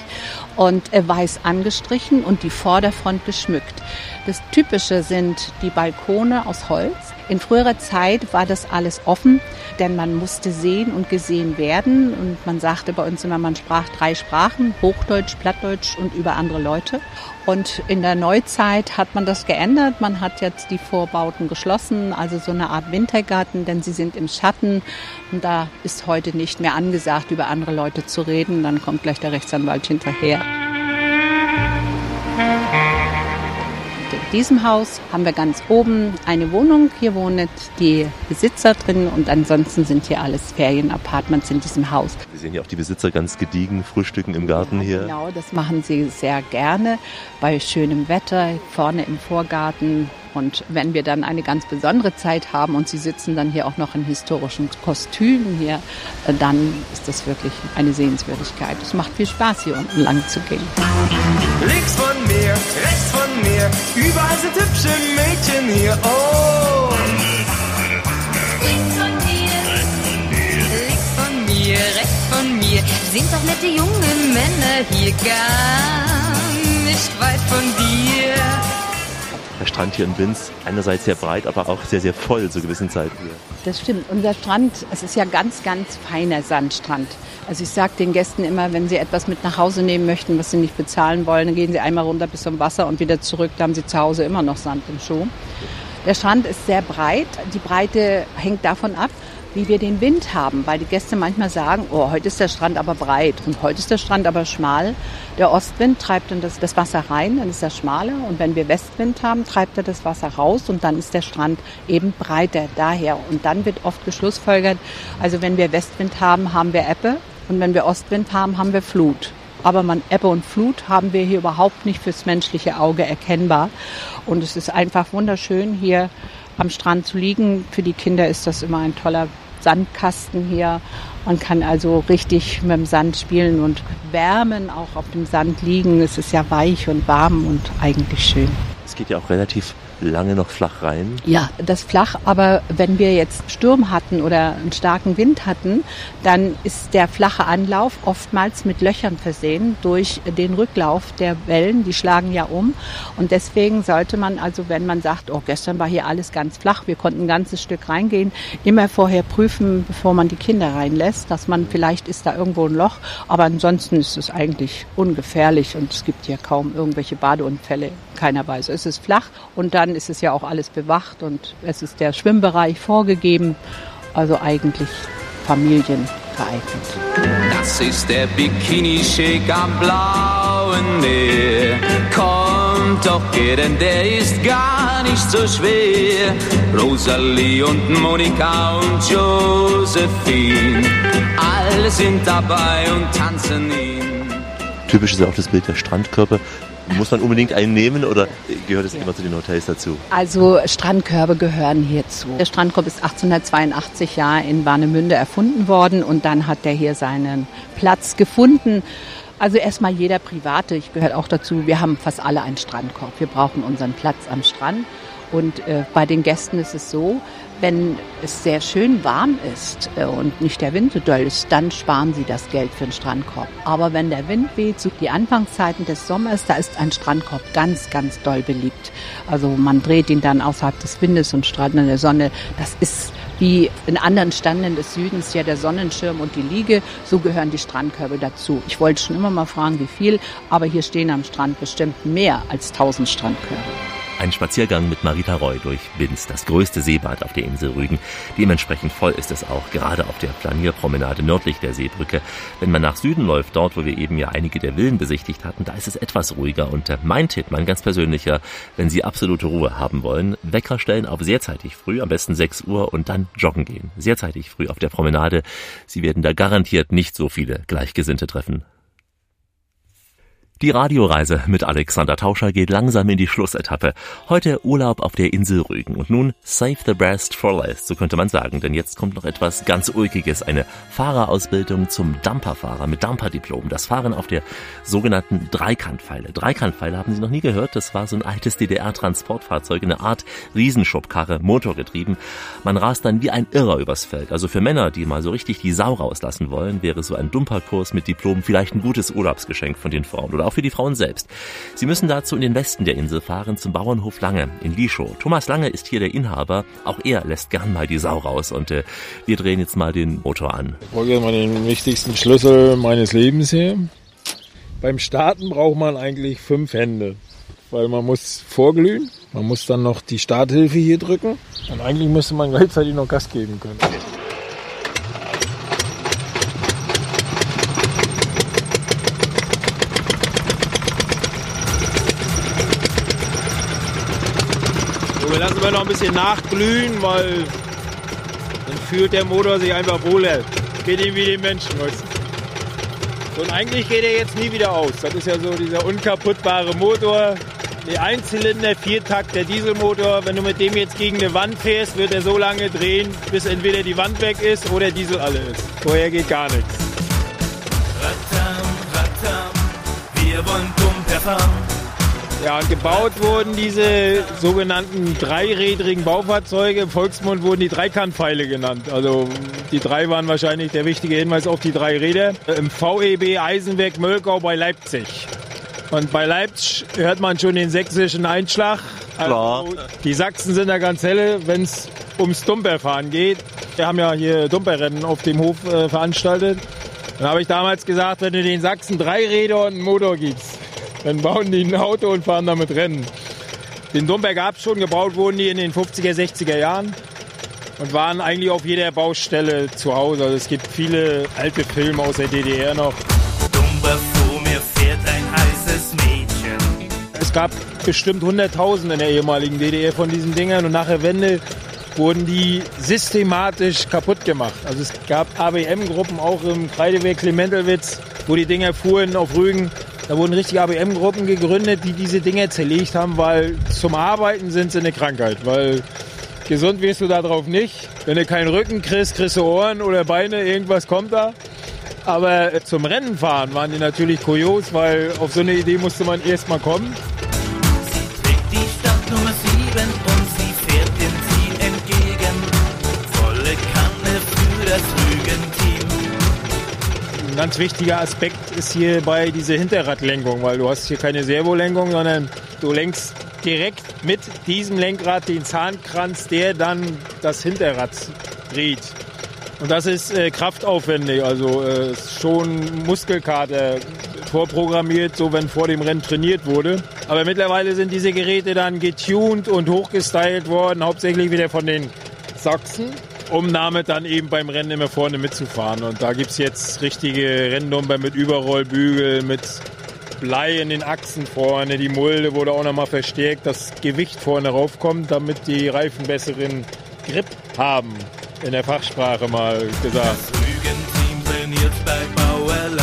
Und weiß angestrichen und die Vorderfront geschmückt. Das Typische sind die Balkone aus Holz. In früherer Zeit war das alles offen, denn man musste sehen und gesehen werden. Und man sagte bei uns immer, man sprach drei Sprachen, Hochdeutsch, Plattdeutsch und über andere Leute. Und in der Neuzeit hat man das geändert. Man hat jetzt die Vorbauten geschlossen, also so eine Art Wintergarten, denn sie sind im Schatten. Und da ist heute nicht mehr angesagt, über andere Leute zu reden. Dann kommt gleich der Rechtsanwalt hinterher. Diesem Haus haben wir ganz oben eine Wohnung. Hier wohnen die Besitzer drin und ansonsten sind hier alles Ferienapartments in diesem Haus. Wir sehen hier auch die Besitzer ganz gediegen frühstücken im Garten hier. Genau, das machen sie sehr gerne bei schönem Wetter vorne im Vorgarten. Und wenn wir dann eine ganz besondere Zeit haben und sie sitzen dann hier auch noch in historischen Kostümen hier, äh, dann ist das wirklich eine Sehenswürdigkeit. Es macht viel Spaß, hier unten lang zu gehen. Links von mir, rechts von mir, überall sind hübsche Mädchen hier. Oh! Links von mir, links von mir, rechts von mir sind doch nette junge Männer hier gar nicht weit von dir. Der Strand hier in Binz, einerseits sehr breit, aber auch sehr, sehr voll zu gewissen Zeiten hier. Das stimmt. Unser Strand, es ist ja ganz, ganz feiner Sandstrand. Also ich sage den Gästen immer, wenn sie etwas mit nach Hause nehmen möchten, was sie nicht bezahlen wollen, dann gehen sie einmal runter bis zum Wasser und wieder zurück. Da haben sie zu Hause immer noch Sand im Schuh. Der Strand ist sehr breit. Die Breite hängt davon ab, wie wir den Wind haben, weil die Gäste manchmal sagen, oh, heute ist der Strand aber breit und heute ist der Strand aber schmal. Der Ostwind treibt dann das, das Wasser rein, dann ist er schmaler und wenn wir Westwind haben, treibt er das Wasser raus und dann ist der Strand eben breiter daher. Und dann wird oft geschlussfolgert, also wenn wir Westwind haben, haben wir Ebbe und wenn wir Ostwind haben, haben wir Flut. Aber man, Ebbe und Flut haben wir hier überhaupt nicht fürs menschliche Auge erkennbar. Und es ist einfach wunderschön, hier am Strand zu liegen. Für die Kinder ist das immer ein toller Sandkasten hier. Man kann also richtig mit dem Sand spielen und wärmen, auch auf dem Sand liegen. Es ist ja weich und warm und eigentlich schön. Es geht ja auch relativ lange noch flach rein. Ja, das flach, aber wenn wir jetzt Sturm hatten oder einen starken Wind hatten, dann ist der flache Anlauf oftmals mit Löchern versehen durch den Rücklauf der Wellen, die schlagen ja um und deswegen sollte man also, wenn man sagt, oh, gestern war hier alles ganz flach, wir konnten ein ganzes Stück reingehen, immer vorher prüfen, bevor man die Kinder reinlässt, dass man vielleicht ist da irgendwo ein Loch, aber ansonsten ist es eigentlich ungefährlich und es gibt hier kaum irgendwelche Badeunfälle, keiner Weise. Es ist flach und dann ist es ja auch alles bewacht und es ist der Schwimmbereich vorgegeben, also eigentlich familiengeeignet. Das ist der Bikini-Shake am blauen Meer. Kommt doch her, denn der ist gar nicht so schwer. Rosalie und Monika und Josephine, alle sind dabei und tanzen ihn. Typisch ist ja auch das Bild der Strandkörper. Muss man unbedingt einen nehmen oder gehört es immer zu den Hotels dazu? Also Strandkörbe gehören hierzu. Der Strandkorb ist 1882 ja in Warnemünde erfunden worden und dann hat der hier seinen Platz gefunden. Also erstmal jeder Private, ich gehöre auch dazu, wir haben fast alle einen Strandkorb. Wir brauchen unseren Platz am Strand. Und äh, bei den Gästen ist es so, wenn es sehr schön warm ist äh, und nicht der Wind so doll ist, dann sparen Sie das Geld für einen Strandkorb. Aber wenn der Wind weht, zu die Anfangszeiten des Sommers, da ist ein Strandkorb ganz, ganz doll beliebt. Also man dreht ihn dann außerhalb des Windes und strahlt in der Sonne. Das ist wie in anderen Standen des Südens ja der Sonnenschirm und die Liege, so gehören die Strandkörbe dazu. Ich wollte schon immer mal fragen, wie viel, aber hier stehen am Strand bestimmt mehr als 1000 Strandkörbe. Ein Spaziergang mit Marita Roy durch Binz, das größte Seebad auf der Insel Rügen. Dementsprechend voll ist es auch, gerade auf der Flanierpromenade nördlich der Seebrücke. Wenn man nach Süden läuft, dort wo wir eben ja einige der Villen besichtigt hatten, da ist es etwas ruhiger. Und äh, mein Tipp, mein ganz persönlicher, wenn Sie absolute Ruhe haben wollen, Wecker stellen auf sehr zeitig früh, am besten 6 Uhr und dann joggen gehen. Sehr zeitig früh auf der Promenade. Sie werden da garantiert nicht so viele Gleichgesinnte treffen. Die Radioreise mit Alexander Tauscher geht langsam in die Schlussetappe. Heute Urlaub auf der Insel Rügen und nun Save the Breast for Less, so könnte man sagen, denn jetzt kommt noch etwas ganz Ulkiges, eine Fahrerausbildung zum Dumperfahrer mit Dumperdiplom. Das Fahren auf der sogenannten Dreikantpfeile. Dreikantpfeile haben Sie noch nie gehört? Das war so ein altes DDR-Transportfahrzeug, eine Art Riesenschubkarre, motorgetrieben. Man rast dann wie ein Irrer übers Feld. Also für Männer, die mal so richtig die Sau rauslassen wollen, wäre so ein Dumperkurs mit Diplom vielleicht ein gutes Urlaubsgeschenk von den Frauen oder auch für die Frauen selbst. Sie müssen dazu in den Westen der Insel fahren, zum Bauernhof Lange in Lischow. Thomas Lange ist hier der Inhaber. Auch er lässt gern mal die Sau raus und äh, wir drehen jetzt mal den Motor an. Ich hole mal den wichtigsten Schlüssel meines Lebens her. Beim Starten braucht man eigentlich fünf Hände, weil man muss vorglühen, man muss dann noch die Starthilfe hier drücken und eigentlich müsste man gleichzeitig noch Gas geben können. So, wir noch ein bisschen nachglühen, weil dann fühlt der Motor sich einfach wohler. Geht ihm wie den Menschen. Weißt? Und eigentlich geht er jetzt nie wieder aus. Das ist ja so dieser unkaputtbare Motor. Der Einzylinder, Viertakt, der Dieselmotor. Wenn du mit dem jetzt gegen eine Wand fährst, wird er so lange drehen, bis entweder die Wand weg ist oder Diesel alle ist. Vorher geht gar nichts. Ratam, ratam, wir wollen fahren. Ja, und gebaut wurden diese sogenannten dreirädrigen Baufahrzeuge. Im Volksmund wurden die Dreikantpfeile genannt. Also die drei waren wahrscheinlich der wichtige Hinweis auf die drei Räder. Im VEB Eisenwerk Mölkau bei Leipzig. Und bei Leipzig hört man schon den sächsischen Einschlag. Klar. Also, die Sachsen sind da ganz helle, wenn es ums Dumperfahren geht. Wir haben ja hier Dumperrennen auf dem Hof äh, veranstaltet. Dann habe ich damals gesagt, wenn du den Sachsen drei Räder und einen Motor gibst, dann bauen die ein Auto und fahren damit Rennen. Den Dumper gab es schon, gebaut wurden die in den 50er, 60er Jahren und waren eigentlich auf jeder Baustelle zu Hause. Also es gibt viele alte Filme aus der DDR noch. Dumper vor mir fährt ein heißes Mädchen. Es gab bestimmt 100.000 in der ehemaligen DDR von diesen Dingern und nach der Wende wurden die systematisch kaputt gemacht. Also es gab ABM-Gruppen auch im Kreidewerk Klementelwitz, wo die Dinger fuhren auf Rügen. Da wurden richtige ABM-Gruppen gegründet, die diese Dinger zerlegt haben, weil zum Arbeiten sind sie eine Krankheit. Weil gesund wirst du darauf nicht. Wenn du keinen Rücken kriegst, kriegst du Ohren oder Beine, irgendwas kommt da. Aber zum Rennen fahren waren die natürlich kurios, weil auf so eine Idee musste man erst mal kommen. Ganz wichtiger Aspekt ist hierbei diese Hinterradlenkung, weil du hast hier keine Servolenkung, sondern du lenkst direkt mit diesem Lenkrad den Zahnkranz, der dann das Hinterrad dreht. Und das ist äh, kraftaufwendig, also äh, schon Muskelkater vorprogrammiert, so wenn vor dem Rennen trainiert wurde. Aber mittlerweile sind diese Geräte dann getuned und hochgestylt worden, hauptsächlich wieder von den Sachsen, um damit dann eben beim Rennen immer vorne mitzufahren. Und da gibt's jetzt richtige Renndumper mit Überrollbügel, mit Blei in den Achsen vorne. Die Mulde wurde auch nochmal verstärkt, das Gewicht vorne raufkommt, damit die Reifen besseren Grip haben. In der Fachsprache mal gesagt. Rügenteam trainiert bei Bauer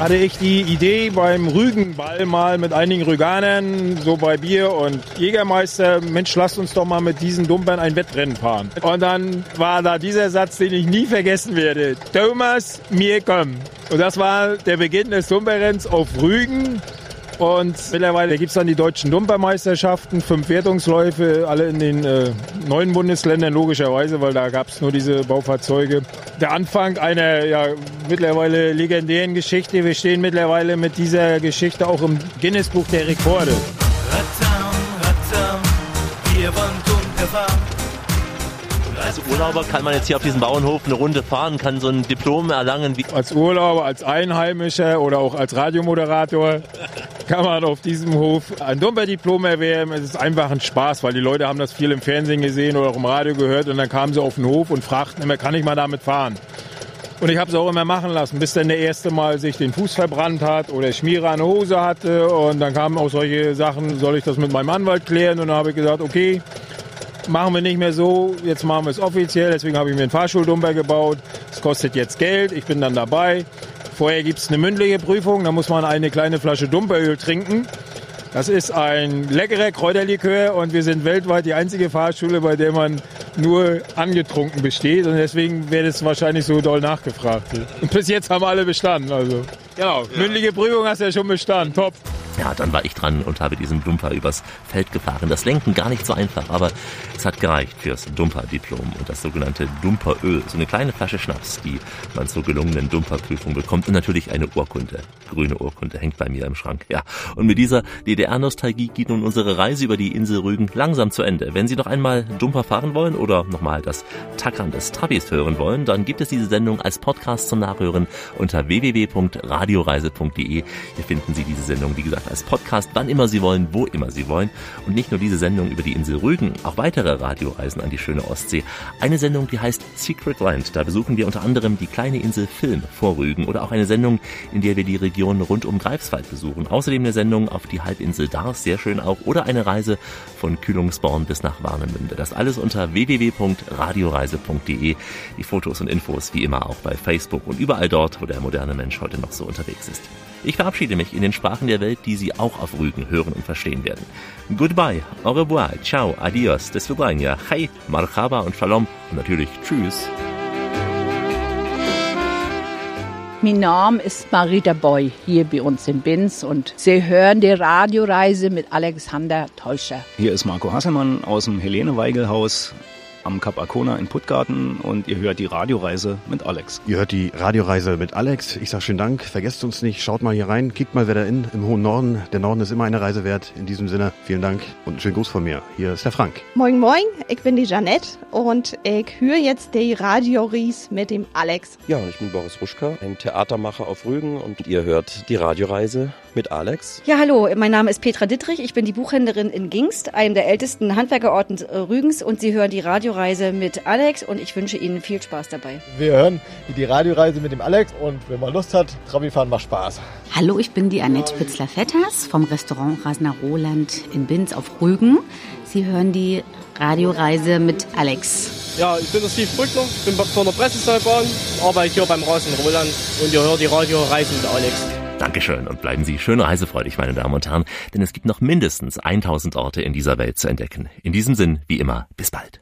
hatte ich die Idee beim Rügenball mal mit einigen Rüganern, so bei Bier und Jägermeister, Mensch, lasst uns doch mal mit diesen Dumpern ein Wettrennen fahren. Und dann war da dieser Satz, den ich nie vergessen werde. Thomas, mir komm. Und das war der Beginn des Dumperrenns auf Rügen. Und mittlerweile gibt es dann die deutschen Dumpermeisterschaften, fünf Wertungsläufe, alle in den äh, neuen Bundesländern logischerweise, weil da gab es nur diese Baufahrzeuge. Der Anfang einer ja, mittlerweile legendären Geschichte. Wir stehen mittlerweile mit dieser Geschichte auch im Guinness-Buch der Rekorde. Radam, radam, wir waren dunkelwarm. Als Urlauber kann man jetzt hier auf diesem Bauernhof eine Runde fahren, kann so ein Diplom erlangen. Als Urlauber, als Einheimischer oder auch als Radiomoderator kann man auf diesem Hof ein Dumper-Diplom erwerben. Es ist einfach ein Spaß, weil die Leute haben das viel im Fernsehen gesehen oder auch im Radio gehört und dann kamen sie auf den Hof und fragten immer, kann ich mal damit fahren? Und ich habe es auch immer machen lassen, bis dann der erste Mal sich den Fuß verbrannt hat oder Schmierer an der Hose hatte. Und dann kamen auch solche Sachen, soll ich das mit meinem Anwalt klären? Und dann habe ich gesagt, okay, machen wir nicht mehr so, jetzt machen wir es offiziell. Deswegen habe ich mir einen Fahrschuldumper gebaut. Es kostet jetzt Geld, ich bin dann dabei. Vorher gibt es eine mündliche Prüfung, da muss man eine kleine Flasche Dumperöl trinken. Das ist ein leckerer Kräuterlikör und wir sind weltweit die einzige Fahrschule, bei der man nur angetrunken besteht und deswegen wird es wahrscheinlich so doll nachgefragt. Und bis jetzt haben alle bestanden, also. Genau, ja. mündliche Prüfung hast du ja schon bestanden, top. Ja, dann war ich dran und habe diesen Dumper übers Feld gefahren. Das Lenken gar nicht so einfach, aber es hat gereicht fürs Dumper-Diplom und das sogenannte Dumperöl. So eine kleine Flasche Schnaps, die man zur gelungenen Dumperprüfung bekommt und natürlich eine Urkunde. Grüne Urkunde hängt bei mir im Schrank. Ja, und mit dieser DDR-Nostalgie geht nun unsere Reise über die Insel Rügen langsam zu Ende. Wenn Sie noch einmal Dumper fahren wollen oder nochmal das Tackern des Trabis hören wollen, dann gibt es diese Sendung als Podcast zum Nachhören unter www.radioreise.de. Hier finden Sie diese Sendung, wie gesagt, als Podcast, wann immer Sie wollen, wo immer Sie wollen. Und nicht nur diese Sendung über die Insel Rügen, auch weitere Radioreisen an die schöne Ostsee. Eine Sendung, die heißt Secret Land. Da besuchen wir unter anderem die kleine Insel Film vor Rügen oder auch eine Sendung, in der wir die Region rund um Greifswald besuchen. Außerdem eine Sendung auf die Halbinsel Dars, sehr schön auch, oder eine Reise von Kühlungsborn bis nach Warnemünde. Das alles unter www.radioreise.de. Die Fotos und Infos wie immer auch bei Facebook und überall dort, wo der moderne Mensch heute noch so unterwegs ist. Ich verabschiede mich in den Sprachen der Welt, die Sie auch auf Rügen hören und verstehen werden. Goodbye, au revoir, ciao, adios, des Vidania, hey, marhaba und shalom und natürlich tschüss. Mein Name ist Marita Boy hier bei uns in Binz und Sie hören die Radioreise mit Alexander Teuscher. Hier ist Marco Hasselmann aus dem Helene Weigel Haus am Kap Arkona in Puttgarten und ihr hört die Radioreise mit Alex. Ihr hört die Radioreise mit Alex. Ich sage schönen Dank. Vergesst uns nicht. Schaut mal hier rein. Kickt mal, da in im hohen Norden. Der Norden ist immer eine Reise wert. In diesem Sinne, vielen Dank und einen schönen Gruß von mir. Hier ist der Frank. Moin, moin. Ich bin die Janette und ich höre jetzt die Radioreise mit dem Alex. Ja, ich bin Boris Ruschka, ein Theatermacher auf Rügen und ihr hört die Radioreise mit Alex. Ja, hallo, mein Name ist Petra Dittrich. Ich bin die Buchhändlerin in Gingst, einem der ältesten Handwerkerorten Rügens und Sie hören die Radioreise mit Alex und ich wünsche Ihnen viel Spaß dabei. Wir hören die Radioreise mit dem Alex und wenn man Lust hat, Trabifahren macht Spaß. Hallo, ich bin die Annette Spitzler-Vetters vom Restaurant Rasner Roland in Binz auf Rügen. Sie hören die Radioreise mit Alex. Ja, ich bin der Steve Brückner, ich bin von der Presseseilbahn, arbeite hier beim Rasen Roland und ihr hört die Radioreise mit Alex. Dankeschön und bleiben Sie schön reisefreudig, meine Damen und Herren, denn es gibt noch mindestens 1000 Orte in dieser Welt zu entdecken. In diesem Sinn, wie immer, bis bald.